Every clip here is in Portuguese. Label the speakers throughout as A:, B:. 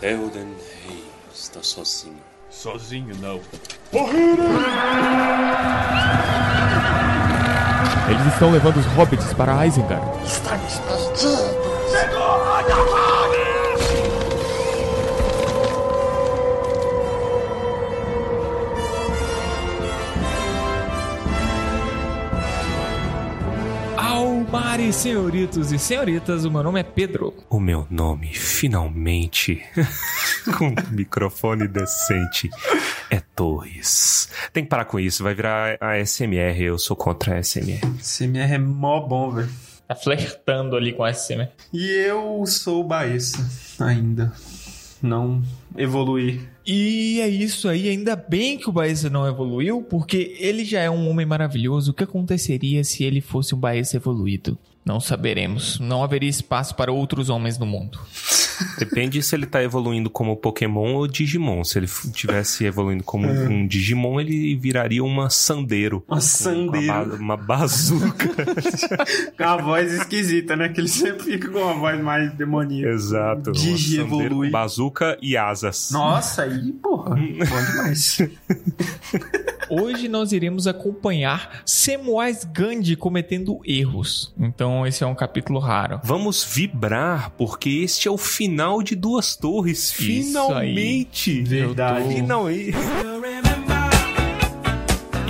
A: Theoden Rei está sozinho.
B: Sozinho não.
C: Eles estão levando os hobbits para Isengard.
D: Almares, senhoritos e senhoritas, o meu nome é Pedro.
A: O meu nome, finalmente, com um microfone decente, é Torres. Tem que parar com isso, vai virar a SMR, eu sou contra a SMR.
E: CMR é mó bom, velho.
D: Tá flertando ali com a SM.
E: E eu sou baísta ainda. Não evoluí.
D: E é isso aí, ainda bem que o Baeza não evoluiu, porque ele já é um homem maravilhoso. O que aconteceria se ele fosse um Baeza evoluído? Não saberemos. Não haveria espaço para outros homens no mundo.
A: Depende se ele tá evoluindo como Pokémon ou Digimon. Se ele tivesse evoluindo como um Digimon, ele viraria uma Sandeiro.
E: Uma sandeiro.
A: Uma, ba- uma bazuca.
E: Com a voz esquisita, né? Que ele sempre fica com uma voz mais demoníaca.
A: Exato.
E: Digi evolui.
A: Bazuca e asas.
E: Nossa, aí, porra. Bom demais.
D: Hoje nós iremos acompanhar Samwise Gandhi cometendo erros. Então esse é um capítulo raro.
A: Vamos vibrar, porque este é o final de Duas Torres.
D: Isso aí.
A: Finalmente!
E: Verdade.
A: Finalmente!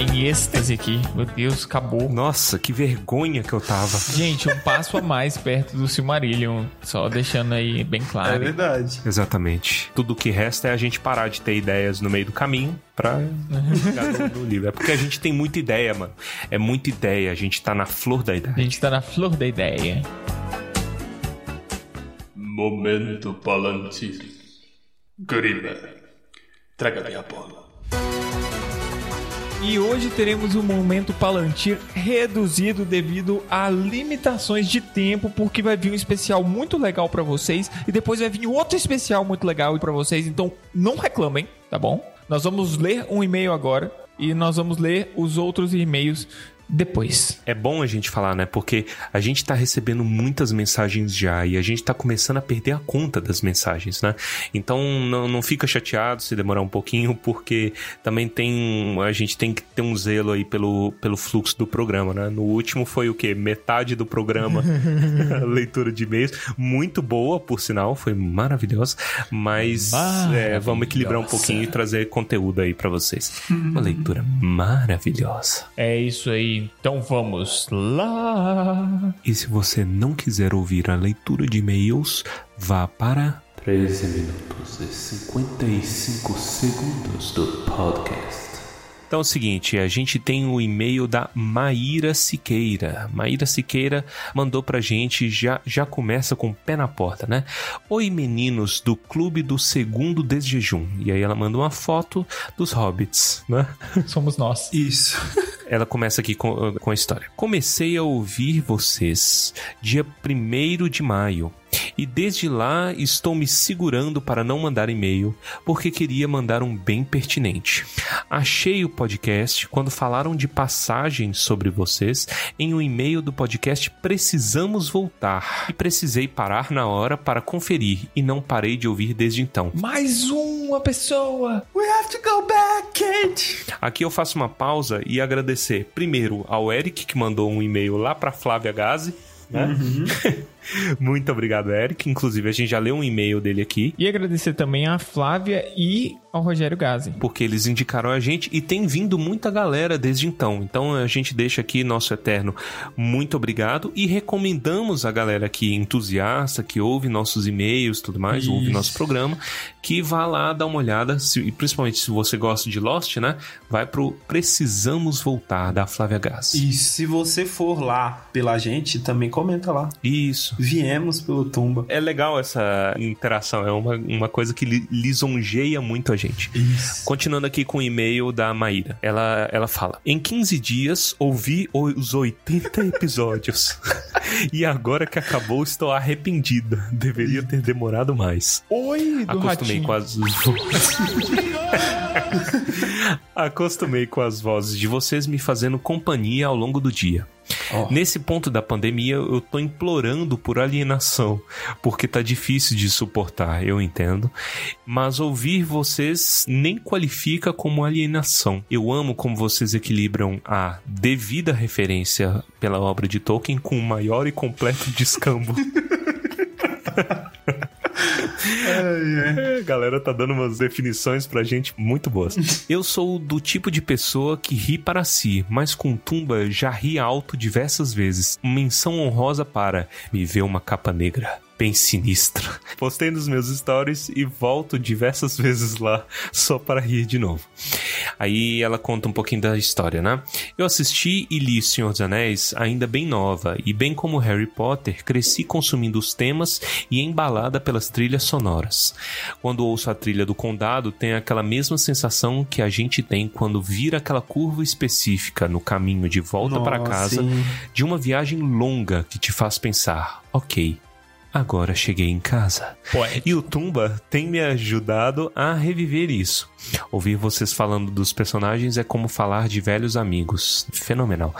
D: Em êxtase aqui. Meu Deus, acabou.
A: Nossa, que vergonha que eu tava.
D: Gente, um passo a mais perto do Silmarillion. Só deixando aí bem
E: É
D: claro.
E: verdade.
A: Exatamente. Tudo o que resta é a gente parar de ter ideias no meio do caminho pra no, no livro. É porque a gente tem muita ideia, mano. É muita ideia. A gente tá na flor da
D: A
A: idade.
D: gente tá na flor da ideia.
B: Momento Palantir. Gorila. Traga-me a bola.
D: E hoje teremos um momento Palantir reduzido devido a limitações de tempo, porque vai vir um especial muito legal pra vocês e depois vai vir outro especial muito legal pra vocês, então não reclamem, tá bom? Nós vamos ler um e-mail agora e nós vamos ler os outros e-mails depois.
A: É bom a gente falar, né? Porque a gente tá recebendo muitas mensagens já e a gente tá começando a perder a conta das mensagens, né? Então não, não fica chateado se demorar um pouquinho, porque também tem. A gente tem que ter um zelo aí pelo, pelo fluxo do programa, né? No último foi o quê? Metade do programa, leitura de e-mails. Muito boa, por sinal, foi maravilhosa. Mas é, vamos equilibrar um
D: Maravilhosa.
A: pouquinho e trazer conteúdo aí pra vocês. Uma leitura maravilhosa.
D: É isso aí, então vamos lá.
A: E se você não quiser ouvir a leitura de e-mails, vá para 13 minutos e 55 segundos do podcast. Então é o seguinte, a gente tem o e-mail da Maíra Siqueira. Maíra Siqueira mandou pra gente, já, já começa com o pé na porta, né? Oi meninos do Clube do Segundo Desjejum. E aí ela manda uma foto dos hobbits, né?
D: Somos nós.
E: Isso.
A: Ela começa aqui com, com a história. Comecei a ouvir vocês dia 1 de maio. E desde lá estou me segurando para não mandar e-mail, porque queria mandar um bem pertinente. Achei o podcast quando falaram de passagens sobre vocês em um e-mail do podcast Precisamos Voltar. E precisei parar na hora para conferir e não parei de ouvir desde então.
D: Mais uma pessoa.
E: We have to go back, Kate.
A: Aqui eu faço uma pausa e agradecer primeiro ao Eric que mandou um e-mail lá para Flávia Gazi. Né? Muito obrigado, Eric. Inclusive, a gente já leu um e-mail dele aqui.
D: E agradecer também a Flávia e ao Rogério Gazi.
A: Porque eles indicaram a gente e tem vindo muita galera desde então. Então a gente deixa aqui nosso eterno muito obrigado e recomendamos a galera que entusiasta, que ouve nossos e-mails e tudo mais, ouve
D: Isso.
A: nosso programa, que vá lá dar uma olhada, se- e principalmente se você gosta de Lost, né? Vai pro Precisamos Voltar da Flávia Gás.
E: E se você for lá pela gente, também comenta lá.
A: Isso.
E: Viemos pelo Tumba.
A: É legal essa interação, é uma, uma coisa que li- lisonjeia muito a gente.
E: Isso.
A: Continuando aqui com o e-mail da Maíra. Ela, ela fala: Em 15 dias ouvi os 80 episódios. e agora que acabou, estou arrependida. Deveria ter demorado mais.
D: Oi, do
A: Acostumei
D: ratinho.
A: com as Acostumei com as vozes de vocês me fazendo companhia ao longo do dia. Nesse ponto da pandemia, eu tô implorando por alienação, porque tá difícil de suportar, eu entendo. Mas ouvir vocês nem qualifica como alienação. Eu amo como vocês equilibram a devida referência pela obra de Tolkien com o maior e completo descambo. É, a galera tá dando umas definições pra gente muito boas. Eu sou do tipo de pessoa que ri para si, mas com tumba já ri alto diversas vezes. Menção honrosa para me ver uma capa negra bem sinistra. Postei nos meus stories e volto diversas vezes lá só para rir de novo. Aí ela conta um pouquinho da história, né? Eu assisti e li Senhor dos Anéis ainda bem nova e bem como Harry Potter, cresci consumindo os temas e embalada pelas trilhas sonoras. Quando ouço a trilha do Condado, tem aquela mesma sensação que a gente tem quando vira aquela curva específica no caminho de volta para casa
E: sim.
A: de uma viagem longa que te faz pensar, ok, agora cheguei em casa. E o Tumba tem me ajudado a reviver isso. Ouvir vocês falando dos personagens é como falar de velhos amigos. Fenomenal.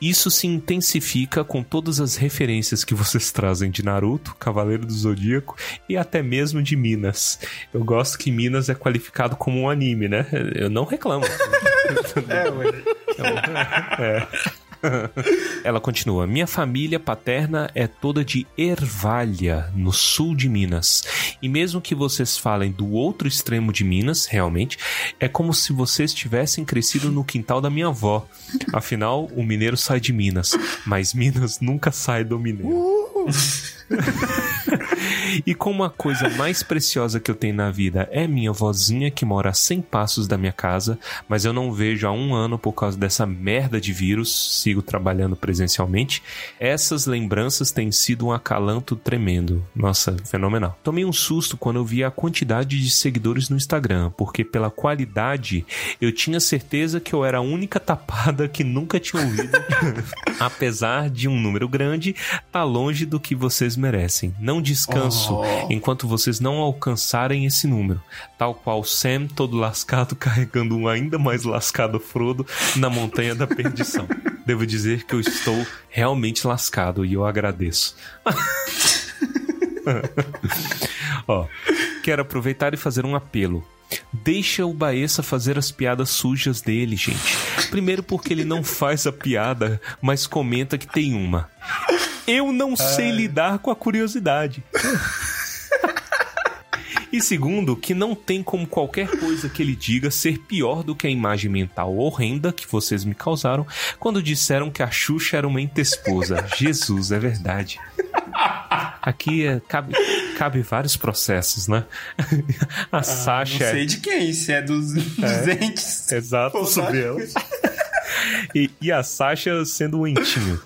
A: Isso se intensifica com todas as referências que vocês trazem de Naruto, Cavaleiro do Zodíaco e até mesmo de Minas. Eu gosto que Minas é qualificado como um anime, né? Eu não reclamo.
E: É, ué.
A: Ela continua: Minha família paterna é toda de Ervalha, no sul de Minas. E mesmo que vocês falem do outro extremo de Minas, realmente, é como se vocês tivessem crescido no quintal da minha avó. Afinal, o mineiro sai de Minas, mas Minas nunca sai do mineiro. E como a coisa mais preciosa que eu tenho na vida é minha vozinha que mora a 100 passos da minha casa, mas eu não vejo há um ano por causa dessa merda de vírus, sigo trabalhando presencialmente, essas lembranças têm sido um acalanto tremendo. Nossa, fenomenal. Tomei um susto quando eu vi a quantidade de seguidores no Instagram, porque pela qualidade eu tinha certeza que eu era a única tapada que nunca tinha ouvido. Apesar de um número grande, tá longe do que vocês merecem. Não descanso enquanto vocês não alcançarem esse número. Tal qual Sam, todo lascado, carregando um ainda mais lascado Frodo na montanha da perdição. Devo dizer que eu estou realmente lascado e eu agradeço. Ó, quero aproveitar e fazer um apelo. Deixa o Baessa fazer as piadas sujas dele, gente. Primeiro porque ele não faz a piada, mas comenta que tem uma. Eu não sei lidar com a curiosidade. E segundo, que não tem como qualquer coisa que ele diga ser pior do que a imagem mental horrenda que vocês me causaram quando disseram que a Xuxa era uma esposa. Jesus, é verdade. Aqui é, cabe, cabe vários processos, né? A
E: Não
A: Sasha.
E: sei de quem, se é dos, dos entes.
A: Exato, sobre ela. E, e a Sasha sendo o entinho.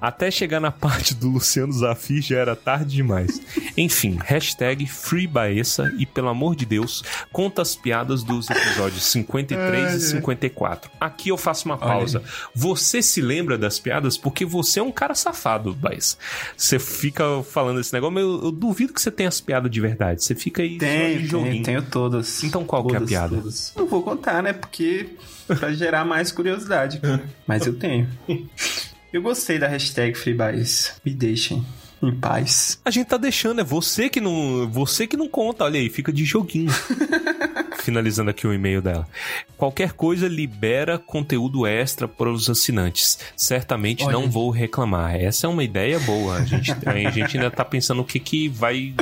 A: Até chegar na parte do Luciano Zafi já era tarde demais. Enfim, hashtag FreeBaessa e pelo amor de Deus, conta as piadas dos episódios 53 e 54. Aqui eu faço uma pausa. Você se lembra das piadas porque você é um cara safado, Baessa. Você fica falando esse negócio, mas eu, eu duvido que você tenha as piadas de verdade. Você fica aí só de
E: Tenho,
A: joguinho.
E: tenho, tenho todas.
A: Então qual que é a
E: Todas,
A: piada?
E: todas. Não vou contar, né? Porque pra gerar mais curiosidade. cara. Mas eu tenho. Eu gostei da hashtag FreeBaes. Me deixem em paz.
A: A gente tá deixando, é você que não, você que não conta, olha aí, fica de joguinho. Finalizando aqui o e-mail dela. Qualquer coisa libera conteúdo extra para os assinantes. Certamente
E: Olha.
A: não vou reclamar. Essa é uma ideia boa. A gente, a gente ainda tá pensando o que que vai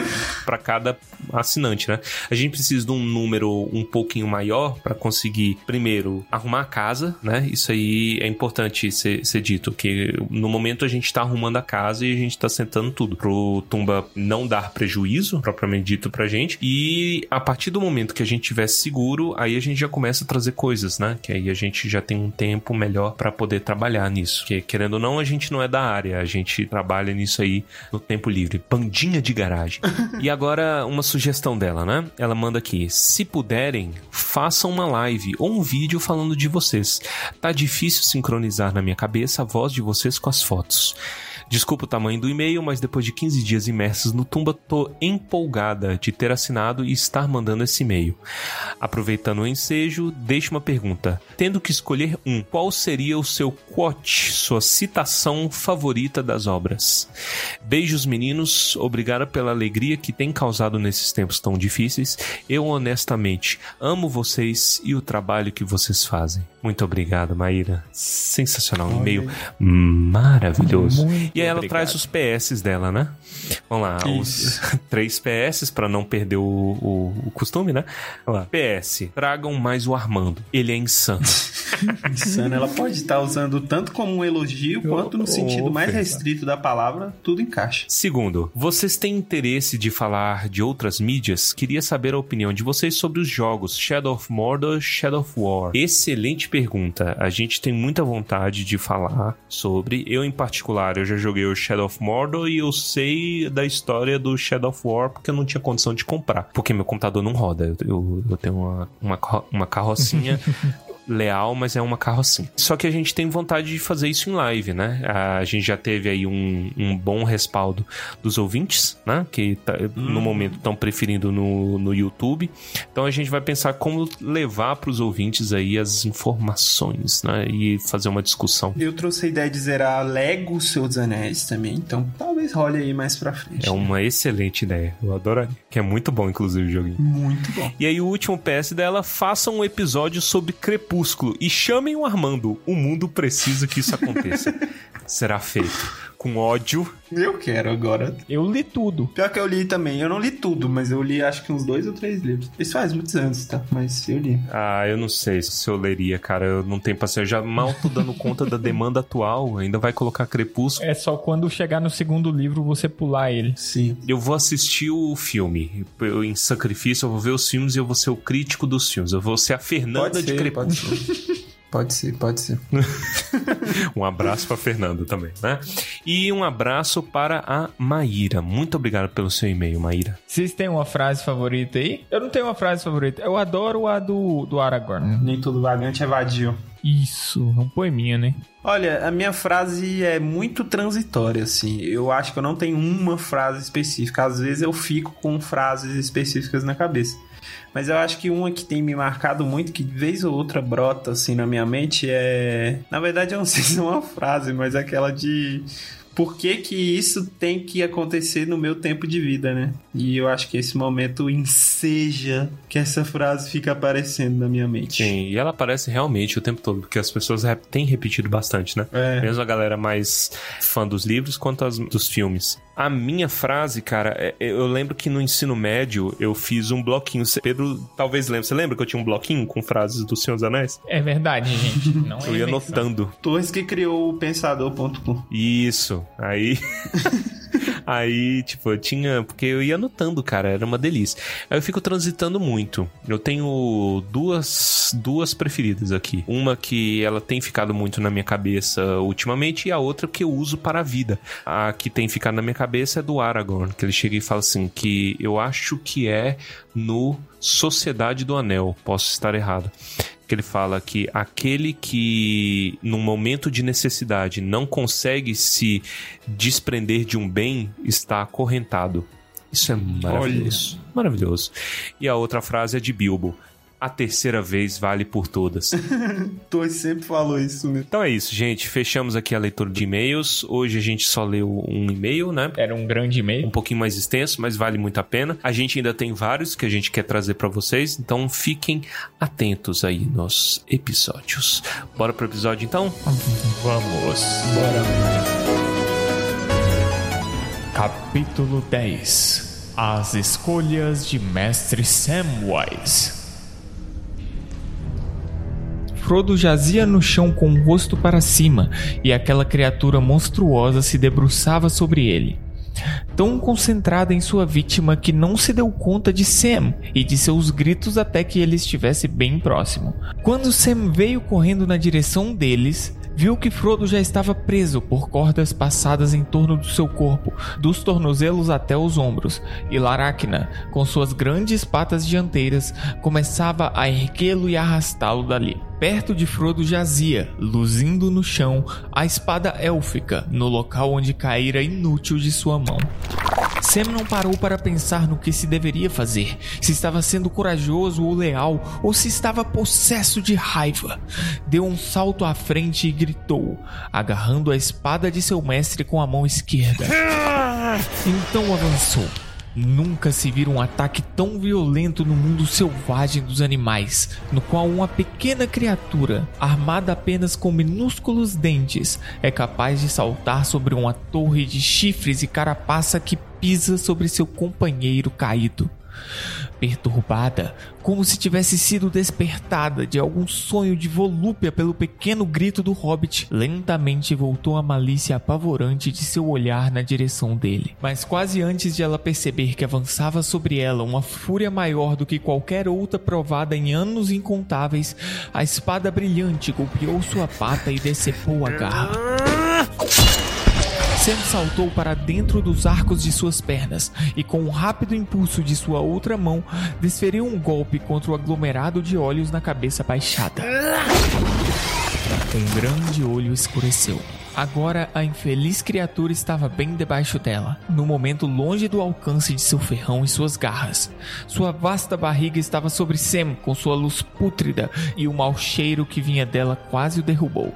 A: para cada assinante, né? A gente precisa de um número um pouquinho maior para conseguir, primeiro, arrumar a casa, né? Isso aí é importante ser, ser dito, que no momento a gente tá arrumando a casa e a gente tá sentando tudo pro Tumba não dar prejuízo, propriamente dito pra gente. E a partir do momento que a gente tiver seguro, aí a gente já começa a trazer coisas, né? Que aí a gente já tem um tempo melhor para poder trabalhar nisso. Que querendo ou não, a gente não é da área, a gente trabalha nisso aí no tempo livre. Bandinha de garagem. e agora, uma sugestão dela, né? Ela manda aqui: se puderem, façam uma live ou um vídeo falando de vocês. Tá difícil sincronizar na minha cabeça a voz de vocês com as fotos. Desculpa o tamanho do e-mail, mas depois de 15 dias imersos no Tumba, tô empolgada de ter assinado e estar mandando esse e-mail. Aproveitando o ensejo, deixo uma pergunta. Tendo que escolher um, qual seria o seu quote, sua citação favorita das obras? Beijos, meninos. Obrigada pela alegria que tem causado nesses tempos tão difíceis. Eu, honestamente, amo vocês e o trabalho que vocês fazem. Muito obrigado, Maíra. Sensacional. Um e-mail maravilhoso.
D: Muito
A: e aí ela
D: obrigado.
A: traz os PS dela, né? Vamos lá. Os três PS para não perder o, o, o costume, né? Vamos lá. PS. Tragam mais o Armando. Ele é insano.
E: Insano, ela pode estar usando tanto como um elogio quanto no sentido mais restrito da palavra, tudo encaixa.
A: Segundo, vocês têm interesse de falar de outras mídias? Queria saber a opinião de vocês sobre os jogos Shadow of Mordor, Shadow of War. Excelente pergunta. A gente tem muita vontade de falar sobre. Eu, em particular, eu já joguei o Shadow of Mordor e eu sei da história do Shadow of War porque eu não tinha condição de comprar. Porque meu computador não roda. Eu, eu, eu tenho uma, uma, uma carrocinha. leal, mas é uma carrocinha. Só que a gente tem vontade de fazer isso em live, né? A gente já teve aí um, um bom respaldo dos ouvintes, né? Que tá- no momento estão preferindo no, no YouTube. Então a gente vai pensar como levar para os ouvintes aí as informações, né? E fazer uma discussão.
E: Eu trouxe a ideia de zerar Lego dos Anéis também, então talvez role aí mais pra frente.
A: É uma excelente ideia. Eu adoraria. Que é muito bom, inclusive, o joguinho.
E: Muito bom.
A: E aí o último PS dela, faça um episódio sobre Crepúsculo e chamem o Armando. O mundo precisa que isso aconteça. Será feito. Com ódio.
E: Eu quero agora.
D: Eu li tudo.
E: Pior que eu li também. Eu não li tudo, mas eu li acho que uns dois ou três livros. Isso faz muitos anos, tá? Mas eu li.
A: Ah, eu não sei se eu leria, cara. Eu não tenho paciência. Eu já mal tô dando conta da demanda atual. Ainda vai colocar Crepúsculo.
D: É só quando chegar no segundo livro você pular ele.
E: Sim.
A: Eu vou assistir o filme. Eu, em sacrifício, eu vou ver os filmes e eu vou ser o crítico dos filmes. Eu vou ser a Fernanda
E: Pode
A: de
E: ser,
A: Crepúsculo.
E: pode ser. Pode ser.
A: Um abraço pra Fernanda também, né? E um abraço para a Maíra. Muito obrigado pelo seu e-mail, Maíra.
D: Vocês têm uma frase favorita aí? Eu não tenho uma frase favorita. Eu adoro a do, do Aragorn.
E: Nem todo vagante é vadio.
D: Isso, é um poeminha, né?
E: Olha, a minha frase é muito transitória, assim. Eu acho que eu não tenho uma frase específica. Às vezes eu fico com frases específicas na cabeça. Mas eu acho que uma que tem me marcado muito, que de vez ou outra brota assim na minha mente, é. Na verdade, eu não sei se é uma frase, mas é aquela de. Por que, que isso tem que acontecer no meu tempo de vida, né? E eu acho que esse momento enseja que essa frase fica aparecendo na minha mente.
A: Sim, e ela aparece realmente o tempo todo, porque as pessoas têm repetido bastante, né?
E: É.
A: Mesmo a galera mais fã dos livros quanto as dos filmes. A minha frase, cara, é- eu lembro que no ensino médio eu fiz um bloquinho. Pedro talvez lembre. Você lembra que eu tinha um bloquinho com frases do Senhor dos Anéis?
D: É verdade, gente. Não é
A: Eu ia
D: invenção.
A: anotando.
E: Torres que criou o pensador.com.
A: Isso. Aí. Aí, tipo, eu tinha. Porque eu ia anotando, cara, era uma delícia. Aí eu fico transitando muito. Eu tenho duas, duas preferidas aqui. Uma que ela tem ficado muito na minha cabeça ultimamente, e a outra que eu uso para a vida. A que tem ficado na minha cabeça é do Aragorn, que ele chega e fala assim: que eu acho que é no Sociedade do Anel. Posso estar errado que ele fala que aquele que num momento de necessidade não consegue se desprender de um bem está acorrentado. Isso é maravilhoso. Maravilhoso. E a outra frase é de Bilbo. A terceira vez vale por todas.
E: Torres sempre falou isso, né?
A: Então é isso, gente. Fechamos aqui a leitura de e-mails. Hoje a gente só leu um e-mail, né?
D: Era um grande
A: um
D: e-mail.
A: pouquinho mais extenso, mas vale muito a pena. A gente ainda tem vários que a gente quer trazer pra vocês, então fiquem atentos aí nos episódios. Bora pro episódio então?
D: Vamos. Capítulo 10 As escolhas de Mestre Samwise Frodo jazia no chão com o rosto para cima e aquela criatura monstruosa se debruçava sobre ele. Tão concentrada em sua vítima que não se deu conta de Sam e de seus gritos até que ele estivesse bem próximo. Quando Sam veio correndo na direção deles, viu que Frodo já estava preso por cordas passadas em torno do seu corpo, dos tornozelos até os ombros, e Laracna, com suas grandes patas dianteiras, começava a erguê-lo e arrastá-lo dali. Perto de Frodo jazia, luzindo no chão, a espada élfica, no local onde caíra inútil de sua mão. Sam não parou para pensar no que se deveria fazer, se estava sendo corajoso ou leal, ou se estava possesso de raiva. Deu um salto à frente e gritou, agarrando a espada de seu mestre com a mão esquerda. Então avançou. Nunca se vira um ataque tão violento no mundo selvagem dos animais, no qual uma pequena criatura, armada apenas com minúsculos dentes, é capaz de saltar sobre uma torre de chifres e carapaça que pisa sobre seu companheiro caído. Perturbada, como se tivesse sido despertada de algum sonho de volúpia pelo pequeno grito do hobbit, lentamente voltou a malícia apavorante de seu olhar na direção dele. Mas quase antes de ela perceber que avançava sobre ela uma fúria maior do que qualquer outra provada em anos incontáveis, a espada brilhante golpeou sua pata e decepou a garra. Sam saltou para dentro dos arcos de suas pernas e, com um rápido impulso de sua outra mão, desferiu um golpe contra o aglomerado de olhos na cabeça baixada. Um grande olho escureceu. Agora a infeliz criatura estava bem debaixo dela, no momento longe do alcance de seu ferrão e suas garras. Sua vasta barriga estava sobre Sam com sua luz pútrida e o mau cheiro que vinha dela quase o derrubou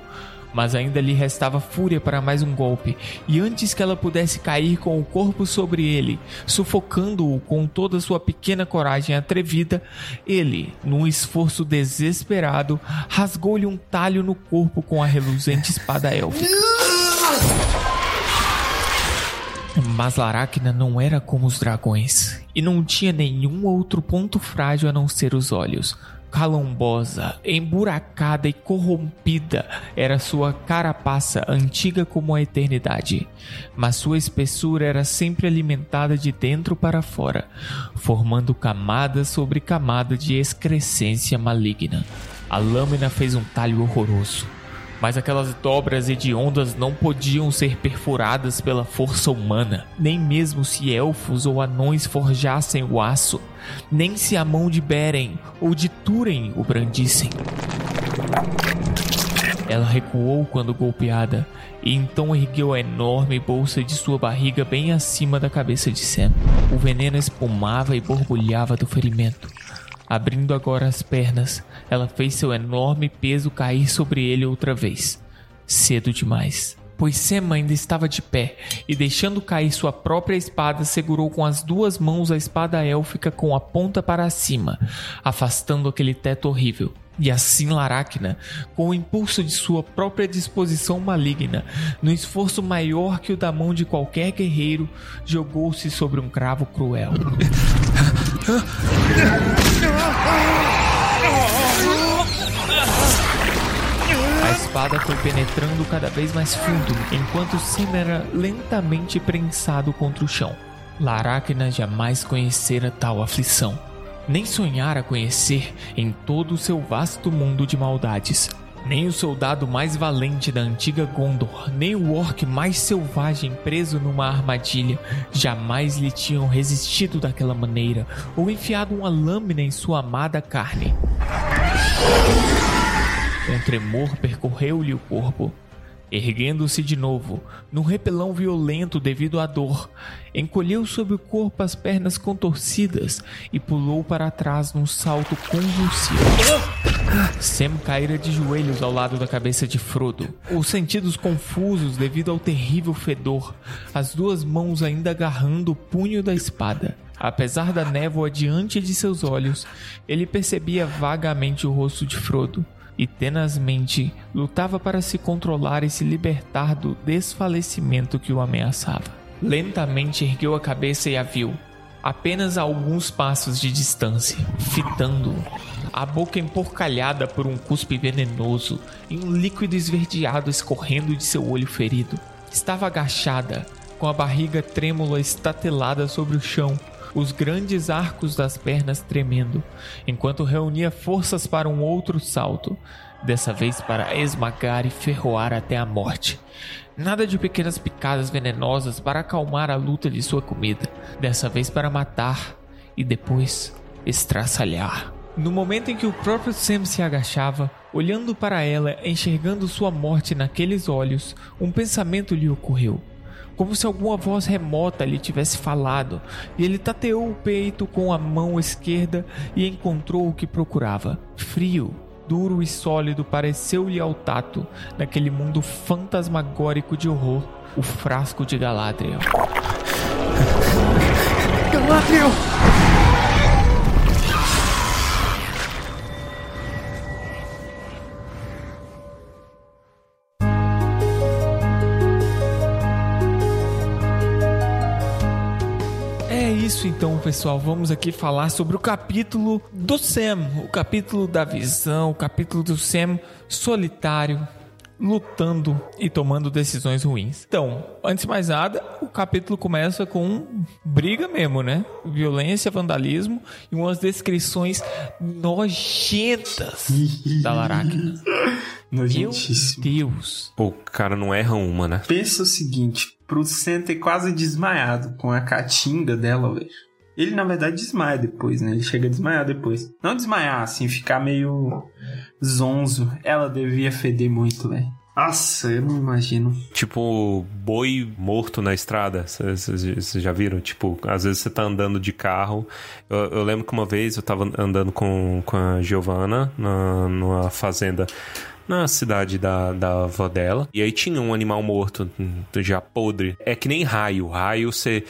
D: mas ainda lhe restava fúria para mais um golpe, e antes que ela pudesse cair com o corpo sobre ele, sufocando-o com toda sua pequena coragem atrevida, ele, num esforço desesperado, rasgou-lhe um talho no corpo com a reluzente espada élfica. Mas Laracna não era como os dragões, e não tinha nenhum outro ponto frágil a não ser os olhos calombosa, emburacada e corrompida era sua carapaça, antiga como a eternidade. Mas sua espessura era sempre alimentada de dentro para fora, formando camada sobre camada de excrescência maligna. A lâmina fez um talho horroroso mas aquelas dobras hediondas não podiam ser perfuradas pela força humana, nem mesmo se elfos ou anões forjassem o aço, nem se a mão de Beren ou de Túren o brandissem. Ela recuou quando golpeada e então ergueu a enorme bolsa de sua barriga bem acima da cabeça de Sam. O veneno espumava e borbulhava do ferimento. Abrindo agora as pernas, ela fez seu enorme peso cair sobre ele outra vez. Cedo demais. Pois Sam ainda estava de pé e, deixando cair sua própria espada, segurou com as duas mãos a espada élfica com a ponta para cima, afastando aquele teto horrível. E assim Laracna, com o impulso de sua própria disposição maligna, no esforço maior que o da mão de qualquer guerreiro, jogou-se sobre um cravo cruel. A espada foi penetrando cada vez mais fundo, enquanto Sim era lentamente prensado contra o chão. Laracna jamais conhecera tal aflição, nem sonhara conhecer em todo o seu vasto mundo de maldades. Nem o soldado mais valente da antiga Gondor, nem o orc mais selvagem preso numa armadilha, jamais lhe tinham resistido daquela maneira ou enfiado uma lâmina em sua amada carne. Um tremor percorreu-lhe o corpo. Erguendo-se de novo, num repelão violento devido à dor, encolheu sobre o corpo as pernas contorcidas e pulou para trás num salto convulsivo. Sam caíra de joelhos ao lado da cabeça de Frodo, os sentidos confusos devido ao terrível fedor, as duas mãos ainda agarrando o punho da espada. Apesar da névoa diante de seus olhos, ele percebia vagamente o rosto de Frodo e tenazmente lutava para se controlar e se libertar do desfalecimento que o ameaçava. Lentamente ergueu a cabeça e a viu, apenas a alguns passos de distância, fitando-o, a boca emporcalhada por um cuspe venenoso e um líquido esverdeado escorrendo de seu olho ferido. Estava agachada, com a barriga trêmula estatelada sobre o chão, os grandes arcos das pernas tremendo, enquanto reunia forças para um outro salto, dessa vez para esmagar e ferroar até a morte. Nada de pequenas picadas venenosas para acalmar a luta de sua comida, dessa vez para matar e depois estraçalhar. No momento em que o próprio Sam se agachava, Olhando para ela, enxergando sua morte naqueles olhos, um pensamento lhe ocorreu. Como se alguma voz remota lhe tivesse falado, e ele tateou o peito com a mão esquerda e encontrou o que procurava: frio, duro e sólido pareceu-lhe ao tato, naquele mundo fantasmagórico de horror, o frasco de Galadriel.
C: Galadriel!
D: Isso então, pessoal. Vamos aqui falar sobre o capítulo do Sam, o capítulo da visão, o capítulo do Sam solitário, lutando e tomando decisões ruins. Então, antes de mais nada, o capítulo começa com briga mesmo, né? Violência, vandalismo e umas descrições nojentas da Laracna. Meu
E: Nojentíssimo.
D: Deus.
A: O cara não erra uma, né?
E: Pensa o seguinte, pro Sam ter quase desmaiado com a caatinga dela, velho. Ele, na verdade, desmaia depois, né? Ele chega a desmaiar depois. Não desmaiar, assim, ficar meio zonzo. Ela devia feder muito, velho. Nossa, eu não imagino.
A: Tipo, boi morto na estrada. Vocês já viram? Tipo, às vezes você tá andando de carro. Eu, eu lembro que uma vez eu tava andando com, com a Giovana na, numa fazenda na cidade da, da avó dela. E aí tinha um animal morto, já podre. É que nem raio. Raio você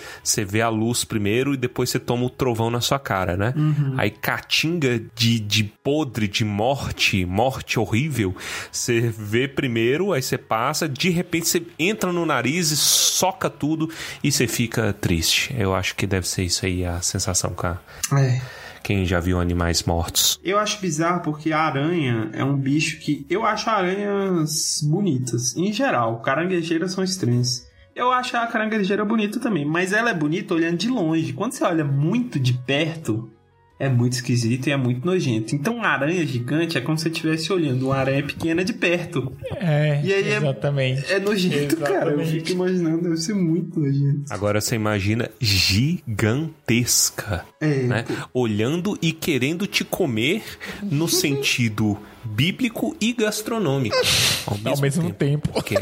A: vê a luz primeiro e depois você toma o trovão na sua cara, né? Aí caatinga de, de podre, de morte, morte horrível, você vê primeiro, aí você passa, de repente você entra no nariz e soca tudo e você fica triste. Eu acho que deve ser isso aí a sensação, cara.
E: É.
A: Quem já viu animais mortos.
E: Eu acho bizarro porque a aranha é um bicho que. Eu acho aranhas bonitas. Em geral, caranguejeiras são estranhas. Eu acho a caranguejeira bonita também, mas ela é bonita olhando de longe. Quando você olha muito de perto, é muito esquisito e é muito nojento. Então, uma aranha gigante é como se você estivesse olhando uma aranha pequena de perto.
D: É,
E: E aí é-
D: exatamente.
E: É nojento, cara. Eu
D: Exatamente.
E: fico imaginando, deve ser muito nojento.
A: Agora você imagina gigantesca,
E: É,
A: né? Olhando e querendo te comer no sentido bíblico e gastronômico. Ao mesmo,
D: Ao mesmo tempo.
A: Porque,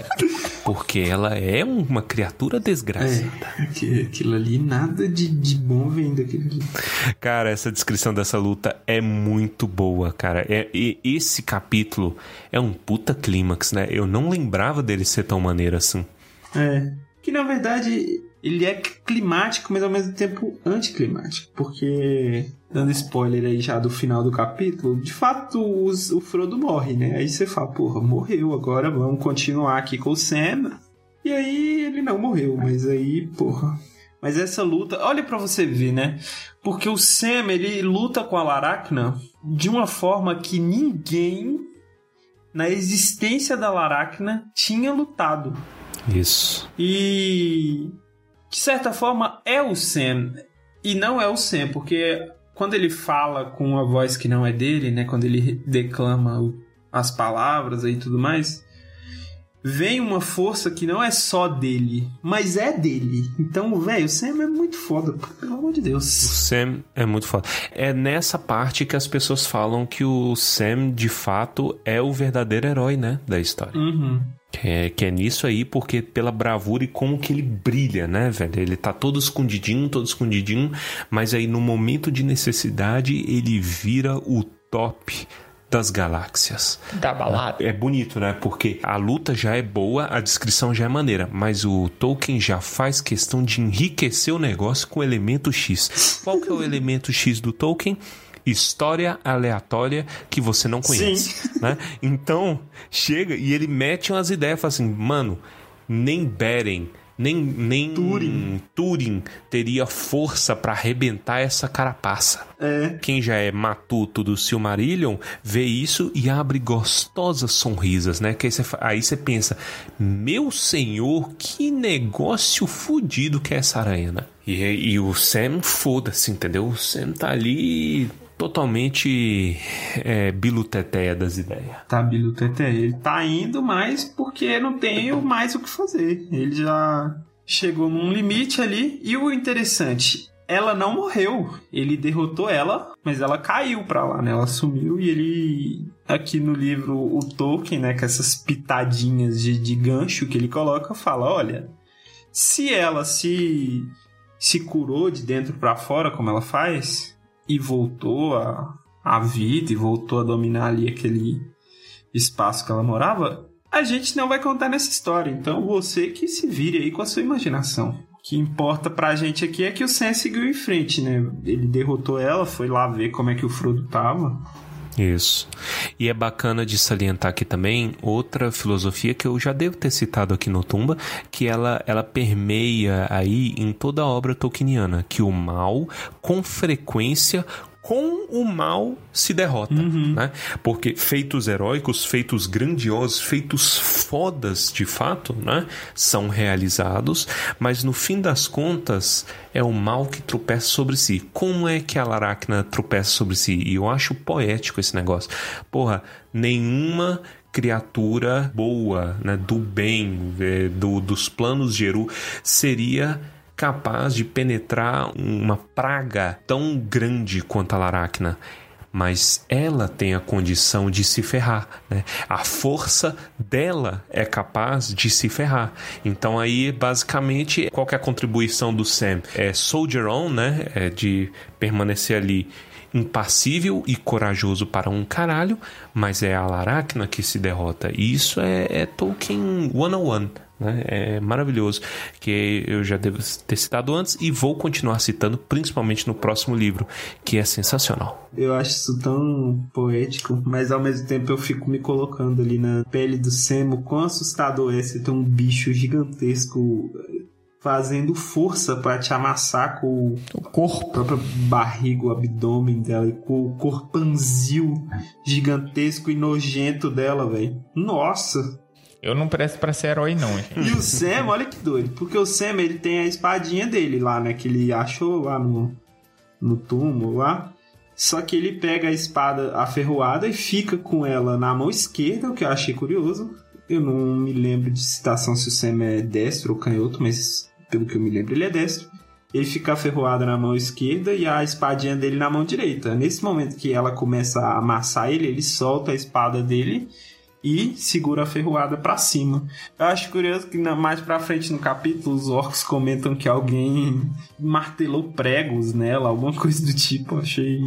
A: porque ela é uma criatura desgraçada.
E: É, que- aquilo ali, nada de, de bom vem daquilo ali.
A: Cara, essa descrição dessa luta é muito boa, cara. É, e esse capítulo é um puta clímax, né? Eu não lembrava dele ser tão maneiro assim.
E: É. Que na verdade ele é climático, mas ao mesmo tempo anticlimático. Porque, dando spoiler aí já do final do capítulo, de fato os- o Frodo morre, né? Aí você fala, porra, morreu, agora vamos continuar aqui com o Sam. E aí ele não morreu, mas aí, porra. Mas essa luta, olha pra você ver, né? Porque o Sam, ele luta com a Laracna de uma forma que ninguém na existência da Laracna tinha lutado.
A: Isso.
E: E de certa forma é o Sam e não é o Sam, porque quando ele fala com uma voz que não é dele, né, quando ele declama o- as palavras e tudo mais, vem uma força que não é só dele, mas é dele. Então, velho, o Sam é muito foda, pelo amor de
A: O
E: Deus.
A: Sam é muito foda. É nessa parte que as pessoas falam que o Sam, de fato, é o verdadeiro herói, né? Da história.
E: Uhum.
A: Que é, que é nisso aí, porque pela bravura e como que ele brilha, né, velho? Ele tá todo escondidinho, todo escondidinho, mas aí no momento de necessidade ele vira o top das galáxias.
D: Da balada.
A: É bonito, né? Porque a luta já é boa, a descrição já é maneira, mas o Tolkien já faz questão de enriquecer o negócio com o elemento X. Qual que é o elemento X do Tolkien? História aleatória que você não conhece, né? Então, chega e ele mete umas ideias, fala assim, mano, nem Beren, nem, nem
E: Túrin.
A: Túrin teria força pra arrebentar essa carapaça.
E: É.
A: Quem já é matuto do Silmarillion vê isso e abre gostosas sonrisas, né? Que aí você, fa- aí você pensa, meu senhor, que negócio fudido que é essa aranha, né? E, e o Sam, foda-se, entendeu? O Sam tá ali totalmente é, biluteteia das ideias.
E: Tá, Bilu Teté. Ele tá indo mais porque não tem mais o que fazer. Ele já chegou num limite ali. E o interessante, ela não morreu. Ele derrotou ela, mas ela caiu pra lá, né? Ela sumiu e ele aqui no livro o Tolkien, né, com essas pitadinhas de, de gancho que ele coloca, fala, olha, se ela se se curou de dentro para fora, como ela faz, e voltou a, a vida e voltou a dominar ali aquele espaço que ela morava, a gente não vai contar nessa história. Então você que se vire aí com a sua imaginação. O que importa pra gente aqui é que o Sam seguiu em frente, né? Ele derrotou ela, foi lá ver como é que o Frodo tava.
A: Isso. E é bacana de salientar aqui também outra filosofia que eu já devo ter citado aqui no Tumba, que ela, ela permeia aí em toda a obra tolkieniana, que o mal, com frequência, com o mal se derrota, né? Porque feitos heróicos, feitos grandiosos, feitos fodas de fato, né? São realizados, mas no fim das contas é o mal que tropeça sobre si. Como é que a Laracna tropeça sobre si? E eu acho poético esse negócio. Porra, nenhuma criatura boa, né, do bem, é, do, dos planos de Eru, seria capaz de penetrar uma praga tão grande quanto a Laracna. Mas ela tem a condição de se ferrar, né? A força dela é capaz de se ferrar. Então aí, basicamente, qual é a contribuição do Sam? É soldier on, né? É de permanecer ali impassível e corajoso para um caralho, mas é a Laracna que se derrota. E isso é, é Tolkien 101. Né? É maravilhoso, que eu já devo ter citado antes e vou continuar citando, principalmente no próximo livro, que é sensacional.
E: Eu acho isso tão poético, mas ao mesmo tempo eu fico me colocando ali na pele do Sam, o quão assustador é você ter um bicho gigantesco fazendo força para te amassar com
D: O corpo.
E: o próprio barriga, o abdômen dela e com o corpanzil gigantesco e nojento dela, velho. Nossa!
D: Eu não presto pra ser herói, não, gente.
E: E o Sam, olha que doido, porque o Sam ele tem a espadinha dele lá, né? Que ele achou lá no, no túmulo lá. Só que ele pega a espada aferroada e fica com ela na mão esquerda, o que eu achei curioso. Eu não me lembro de citação se o Sam é destro ou canhoto, mas pelo que eu me lembro, ele é destro. Ele fica aferroado na mão esquerda e a espadinha dele na mão direita. Nesse momento que ela começa a amassar ele, ele solta a espada dele e segura a ferroada pra cima. Eu acho curioso que na- mais pra frente no capítulo os orcs comentam que alguém martelou pregos nela, alguma coisa do tipo. Eu achei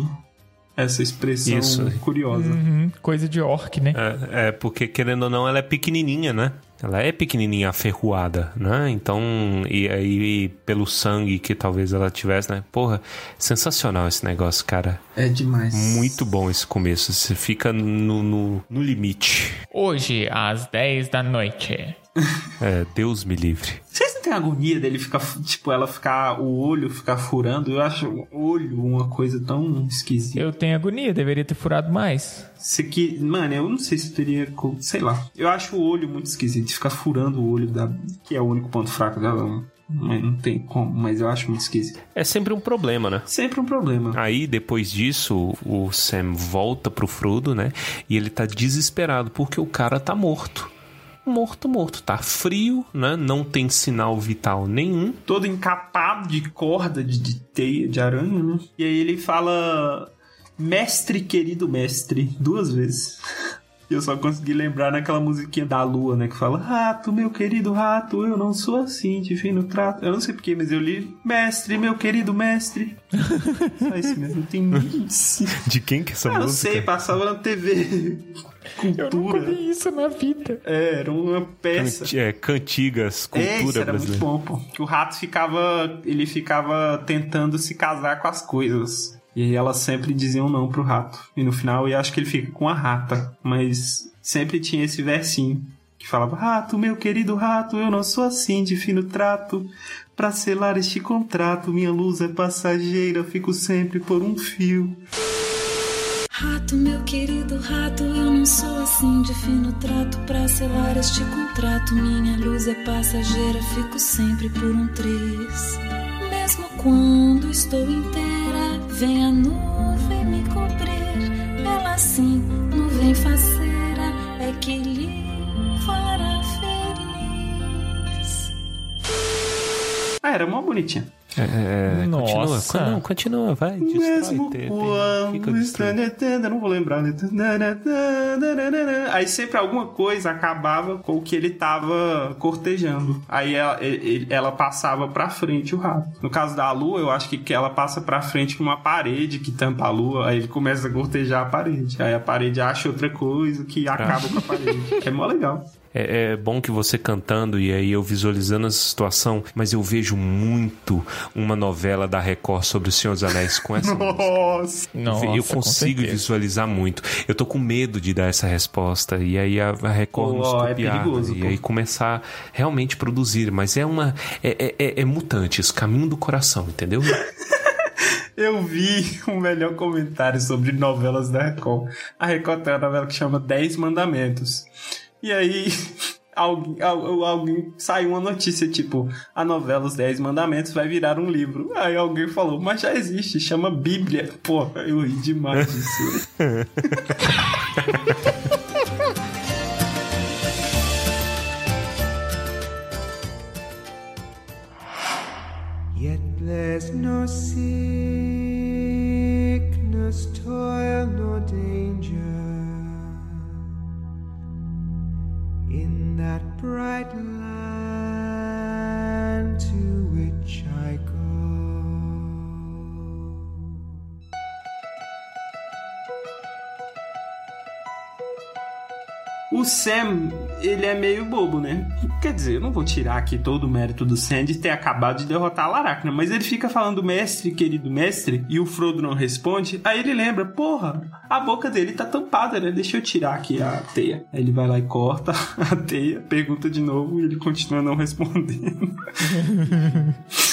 E: essa expressão
A: Isso.
E: curiosa.
D: Uhum, coisa de orc, né?
A: É, é, porque querendo ou não, ela é pequenininha, né? Ela é pequenininha, aferroada, né? Então, e aí pelo sangue que talvez ela tivesse, né? Porra, sensacional esse negócio, cara.
E: É demais.
A: Muito bom esse começo. Você fica no, no, no limite.
D: Hoje, às 10 da noite.
A: É, Deus me livre.
E: Vocês não têm agonia dele ficar, tipo, ela ficar, o olho ficar furando? Eu acho o olho uma coisa tão esquisita.
D: Eu tenho agonia, deveria ter furado mais.
E: Isso aqui, mano, eu não sei se eu teria, sei lá. Eu acho o olho muito esquisito, ficar furando o olho da, que é o único ponto fraco dela. Mas não tem como, mas eu acho muito esquisito.
A: É sempre um problema, né?
E: Sempre um problema.
A: Aí, depois disso, o Sam volta pro Frodo, né? E ele tá desesperado porque o cara tá morto. Morto, morto. Tá frio, né? Não tem sinal vital nenhum.
E: Todo encapado de corda, de, de teia, de aranha, né? E aí ele fala, mestre querido mestre, duas vezes. E eu só consegui lembrar naquela musiquinha da lua, né? Que fala, rato, meu querido rato, eu não sou assim, de fim no trato. Eu não sei porquê, mas eu li, mestre, meu querido mestre. Só isso mesmo, não tem nem...
A: De quem que é essa
E: Ah, eu
A: música?
E: sei, passava na TV.
D: Eu nunca
E: Cultura.
D: vi isso na vida.
E: É, era uma peça.
A: Cant- é, cantigas,
E: É, isso
A: cultura
E: era muito
A: brasileira.
E: bom, pô. Que o rato ficava. Ele ficava tentando se casar com as coisas. E elas sempre diziam não pro rato. E no final eu acho que ele fica com a rata. Mas sempre tinha esse versinho. Que falava, rato, meu querido rato, eu não sou assim de fino trato. Pra selar este contrato, minha luz é passageira, fico sempre por um fio.
F: Rato, meu querido rato, eu não sou assim de fino trato pra selar este contrato. Minha luz é passageira, fico sempre por um triz. Mesmo quando estou inteira, vem a nuvem me cobrir. Ela sim, nuvem faceira, é que lhe fará feliz.
E: Ah, era mó bonitinha.
A: É, continua,
D: Nossa.
A: não, continua, vai.
E: Mesmo quando não vou lembrar. né? Aí sempre alguma coisa acabava com o que ele tava cortejando. Aí ela, ele- ela passava pra frente o rato. No caso da lua, eu acho que que ela passa pra frente com uma parede que tampa a lua. Aí ele começa a cortejar a parede. Aí a parede acha outra coisa que acaba com a parede. É mó legal.
A: É, é bom que você cantando e aí eu visualizando essa situação, mas eu vejo muito uma novela da Record sobre o Senhor dos Anéis com essa música.
E: Nossa.
D: Nossa,
A: eu
D: com
A: consigo
D: certeza.
A: visualizar muito. Eu tô com medo de dar essa resposta e aí a, a Record
E: Pô,
A: nos
E: é
A: copiar
E: perigoso,
A: e
E: pô.
A: aí começar realmente produzir. Mas é uma é, é, é, é mutantes, caminho do coração, entendeu?
E: Eu vi o melhor comentário sobre novelas da Record. A Record tem uma novela que chama Dez Mandamentos. E aí, alguém, al- alguém saiu uma notícia tipo: a novela Os Dez Mandamentos vai virar um livro. Aí alguém falou: mas já existe, chama Bíblia. Pô, eu ri demais disso.
G: Yet there's no sickness, toil, nor danger
E: Sam, ele é meio bobo, né? Quer dizer, eu não vou tirar aqui todo o mérito do Sam de ter acabado de derrotar a Laracna, mas ele fica falando mestre, querido mestre, e o Frodo não responde. Aí ele lembra, porra, a boca dele tá tampada, né? Deixa eu tirar aqui a teia. Aí ele vai lá e corta a teia, pergunta de novo e ele continua não respondendo.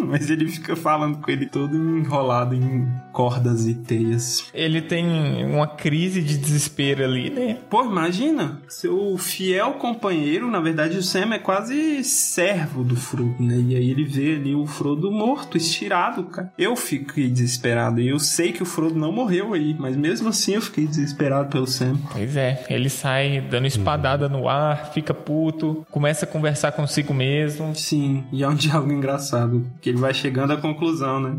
E: mas ele fica falando com ele todo enrolado em cordas e teias.
D: Ele tem uma crise de desespero ali, né?
E: Pô, imagina, seu fiel companheiro, na verdade o Sam é quase servo do Frodo, né? E aí ele vê ali o Frodo morto, estirado, cara. Eu fiquei desesperado e eu sei que o Frodo não morreu aí, mas mesmo assim eu fiquei desesperado pelo Sam.
D: Pois é, ele sai dando espadada no ar, fica puto, começa a conversar consigo mesmo.
E: Sim, e é um diálogo engraçado, que ele vai chegando à conclusão, né?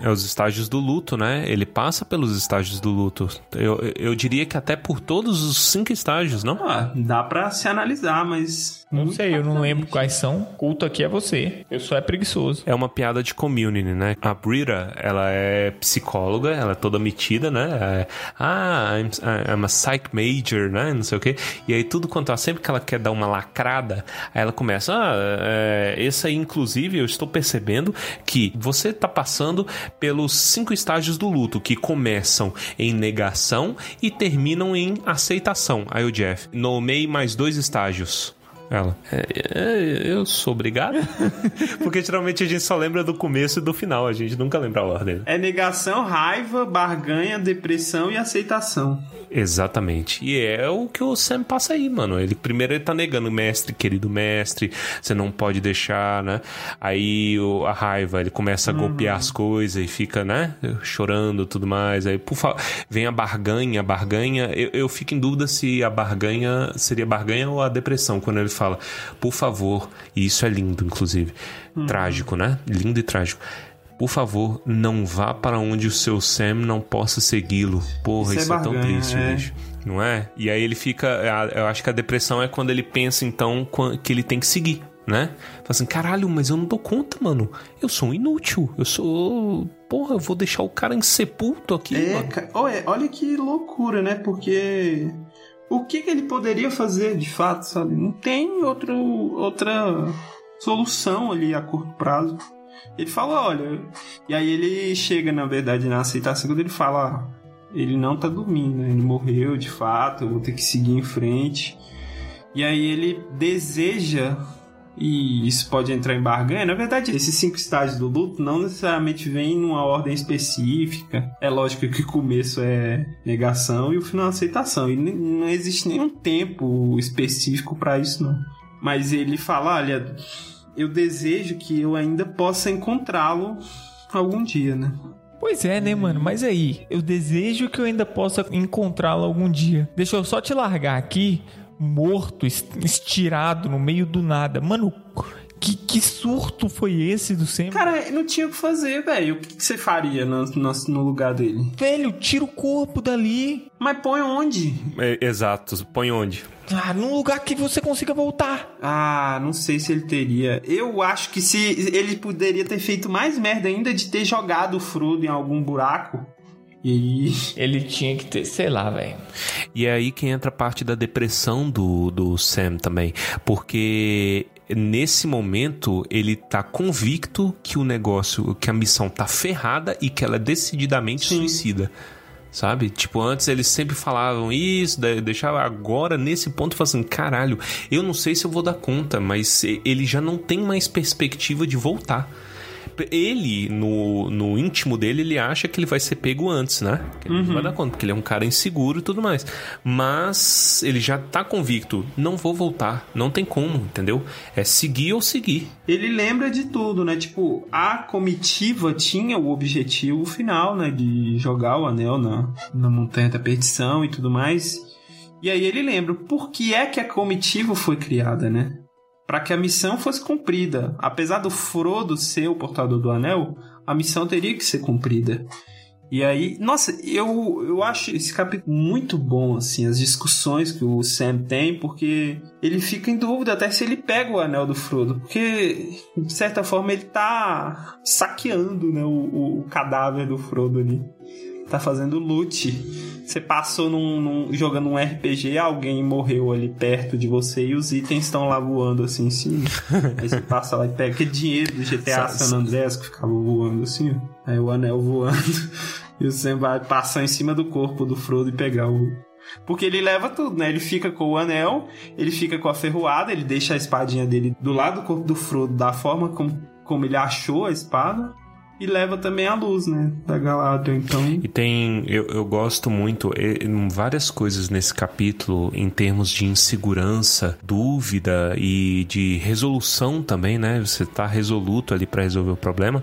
E: É.
A: É os estágios do luto, né? Ele passa pelos estágios do luto. Eu, eu diria que até por todos os cinco estágios, não?
E: Ah, dá pra se analisar, mas.
D: Não sei, eu não lembro quais são. Culto aqui é você. Eu só é preguiçoso.
A: É uma piada de community, né? A Brita, ela é psicóloga, ela é toda metida, né? É, ah, I'm, I'm a psych major, né? Não sei o quê. E aí tudo quanto ela, sempre que ela quer dar uma lacrada, aí ela começa, ah, é, esse aí, inclusive, eu estou percebendo que você tá passando pelos cinco estágios do luto, que começam em negação e terminam em aceitação. Aí o Jeff, nomei mais dois estágios. Ela, "É, é, eu sou obrigado? Porque geralmente a gente só lembra do começo e do final, a gente nunca lembra a ordem.
E: É negação, raiva, barganha, depressão e aceitação.
A: Exatamente. E é o que o Sam passa aí, mano. Ele primeiro ele tá negando, mestre, querido mestre, você não pode deixar, né? Aí o- a raiva, ele começa a golpear as coisas e fica, né? Chorando e tudo mais. Aí, por favor, vem a barganha, a barganha. Eu, eu fico em dúvida se a barganha seria barganha ou a depressão, quando ele fala, por favor, e isso é lindo, inclusive. Trágico, né? Lindo e trágico. Por favor, não vá para onde o seu Sam não possa segui-lo. Porra,
E: Isso é
A: isso, é, tão
E: barganha,
A: triste,
E: é.
A: bicho. Não é? E aí ele fica. a- Eu acho que a depressão é quando ele pensa, então, que ele tem que seguir, né? Fala assim, caralho, mas eu não dou conta, mano. Eu sou um inútil. Eu sou. Porra, eu vou deixar o cara em sepulto aqui,
E: É, olha, olha que loucura, né? Porque o que, que ele poderia fazer de fato, sabe? Não tem outro, outra solução ali a curto prazo. Ele fala, olha. E aí ele chega, na verdade, na aceitação quando ele fala, ah, ele não tá dormindo, ele morreu de fato, eu vou ter que seguir em frente. E aí ele deseja e isso pode entrar em barganha. Na verdade, esses cinco estágios do luto não necessariamente vêm numa ordem específica. É lógico que o começo é negação e o final é aceitação. E não existe nenhum tempo específico para isso, não. Mas ele fala: olha, eu desejo que eu ainda possa encontrá-lo algum dia, né?
D: Pois é, né, mano? Mas aí, eu desejo que eu ainda possa encontrá-lo algum dia. Deixa eu só te largar aqui, morto, es- estirado no meio do nada. Mano, Que, que surto foi esse do Sam?
E: Cara, não tinha o que fazer, velho. O que, que você faria no, no, no lugar dele?
D: Velho, tira o corpo dali.
E: Mas põe onde?
A: É, exato. Põe onde?
D: Ah, num lugar que você consiga voltar.
E: Ah, não sei se ele teria. Eu acho que se ele poderia ter feito mais merda ainda de ter jogado o Frodo em algum buraco. E aí.
D: Ele tinha que ter, sei lá, velho.
A: E é aí que entra a parte da depressão do, do Sam também. Porque nesse momento ele tá convicto que o negócio, que a missão tá ferrada e que ela é decididamente suicida. Sabe? Tipo, antes eles sempre falavam isso, deixava agora nesse ponto assim, caralho, eu não sei se eu vou dar conta, mas ele já não tem mais perspectiva de voltar. Ele, no, no íntimo dele, ele acha que ele vai ser pego antes, né? Que ele não vai dar conta, porque ele é um cara inseguro e tudo mais. Mas ele já tá convicto, não vou voltar, não tem como, entendeu? É seguir ou seguir.
E: Ele lembra de tudo, né? Tipo, a comitiva tinha o objetivo final, né? De jogar o anel na, na Montanha da Perdição e tudo mais. E aí ele lembra por que é que a comitiva foi criada, né? Para que a missão fosse cumprida. Apesar do Frodo ser o portador do anel, a missão teria que ser cumprida. E aí, nossa, eu, eu acho esse capítulo muito bom, assim, as discussões que o Sam tem, porque ele fica em dúvida até se ele pega o anel do Frodo, porque, de certa forma, ele tá saqueando, né, o, o cadáver do Frodo ali. Tá fazendo loot. Você passou num, num- jogando um RPG, alguém morreu ali perto de você e os itens estão lá voando assim cima. Aí você passa lá e pega aquele dinheiro do GTA San Andreas que ficava voando assim, ó. Aí o anel voando. E você vai passar em cima do corpo do Frodo e pegar o. Porque ele leva tudo, né? Ele fica com o anel, ele fica com a ferroada, ele deixa a espadinha dele do lado do corpo do Frodo, da forma como, como ele achou a espada. E leva também a luz, né? Da Galadriel. Então.
A: E tem, eu, eu gosto muito, várias coisas nesse capítulo, em termos de insegurança, dúvida e de resolução também, né? Você tá resoluto ali para resolver o problema.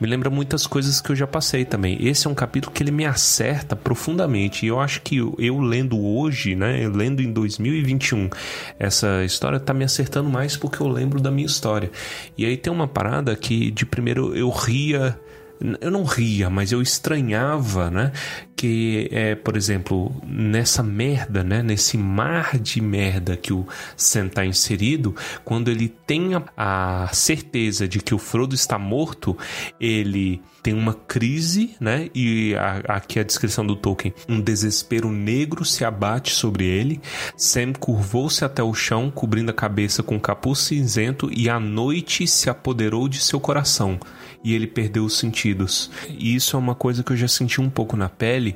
A: Me lembra muitas coisas que eu já passei também. Esse é um capítulo que ele me acerta profundamente. E eu acho que eu, eu lendo hoje, né? Eu lendo em 2021, essa história tá me acertando mais porque eu lembro da minha história. E aí tem uma parada que de primeiro eu ria eu não ria, mas eu estranhava, né? Que, é, por exemplo, nessa merda, né? Nesse mar de merda que o Sam tá inserido, quando ele tem a, a certeza de que o Frodo está morto, ele tem uma crise, né? E a- aqui a descrição do Tolkien: um desespero negro se abate sobre ele. Sam curvou-se até o chão, cobrindo a cabeça com um capuz cinzento, e a noite se apoderou de seu coração e ele perdeu os sentidos. E isso é uma coisa que eu já senti um pouco na pele,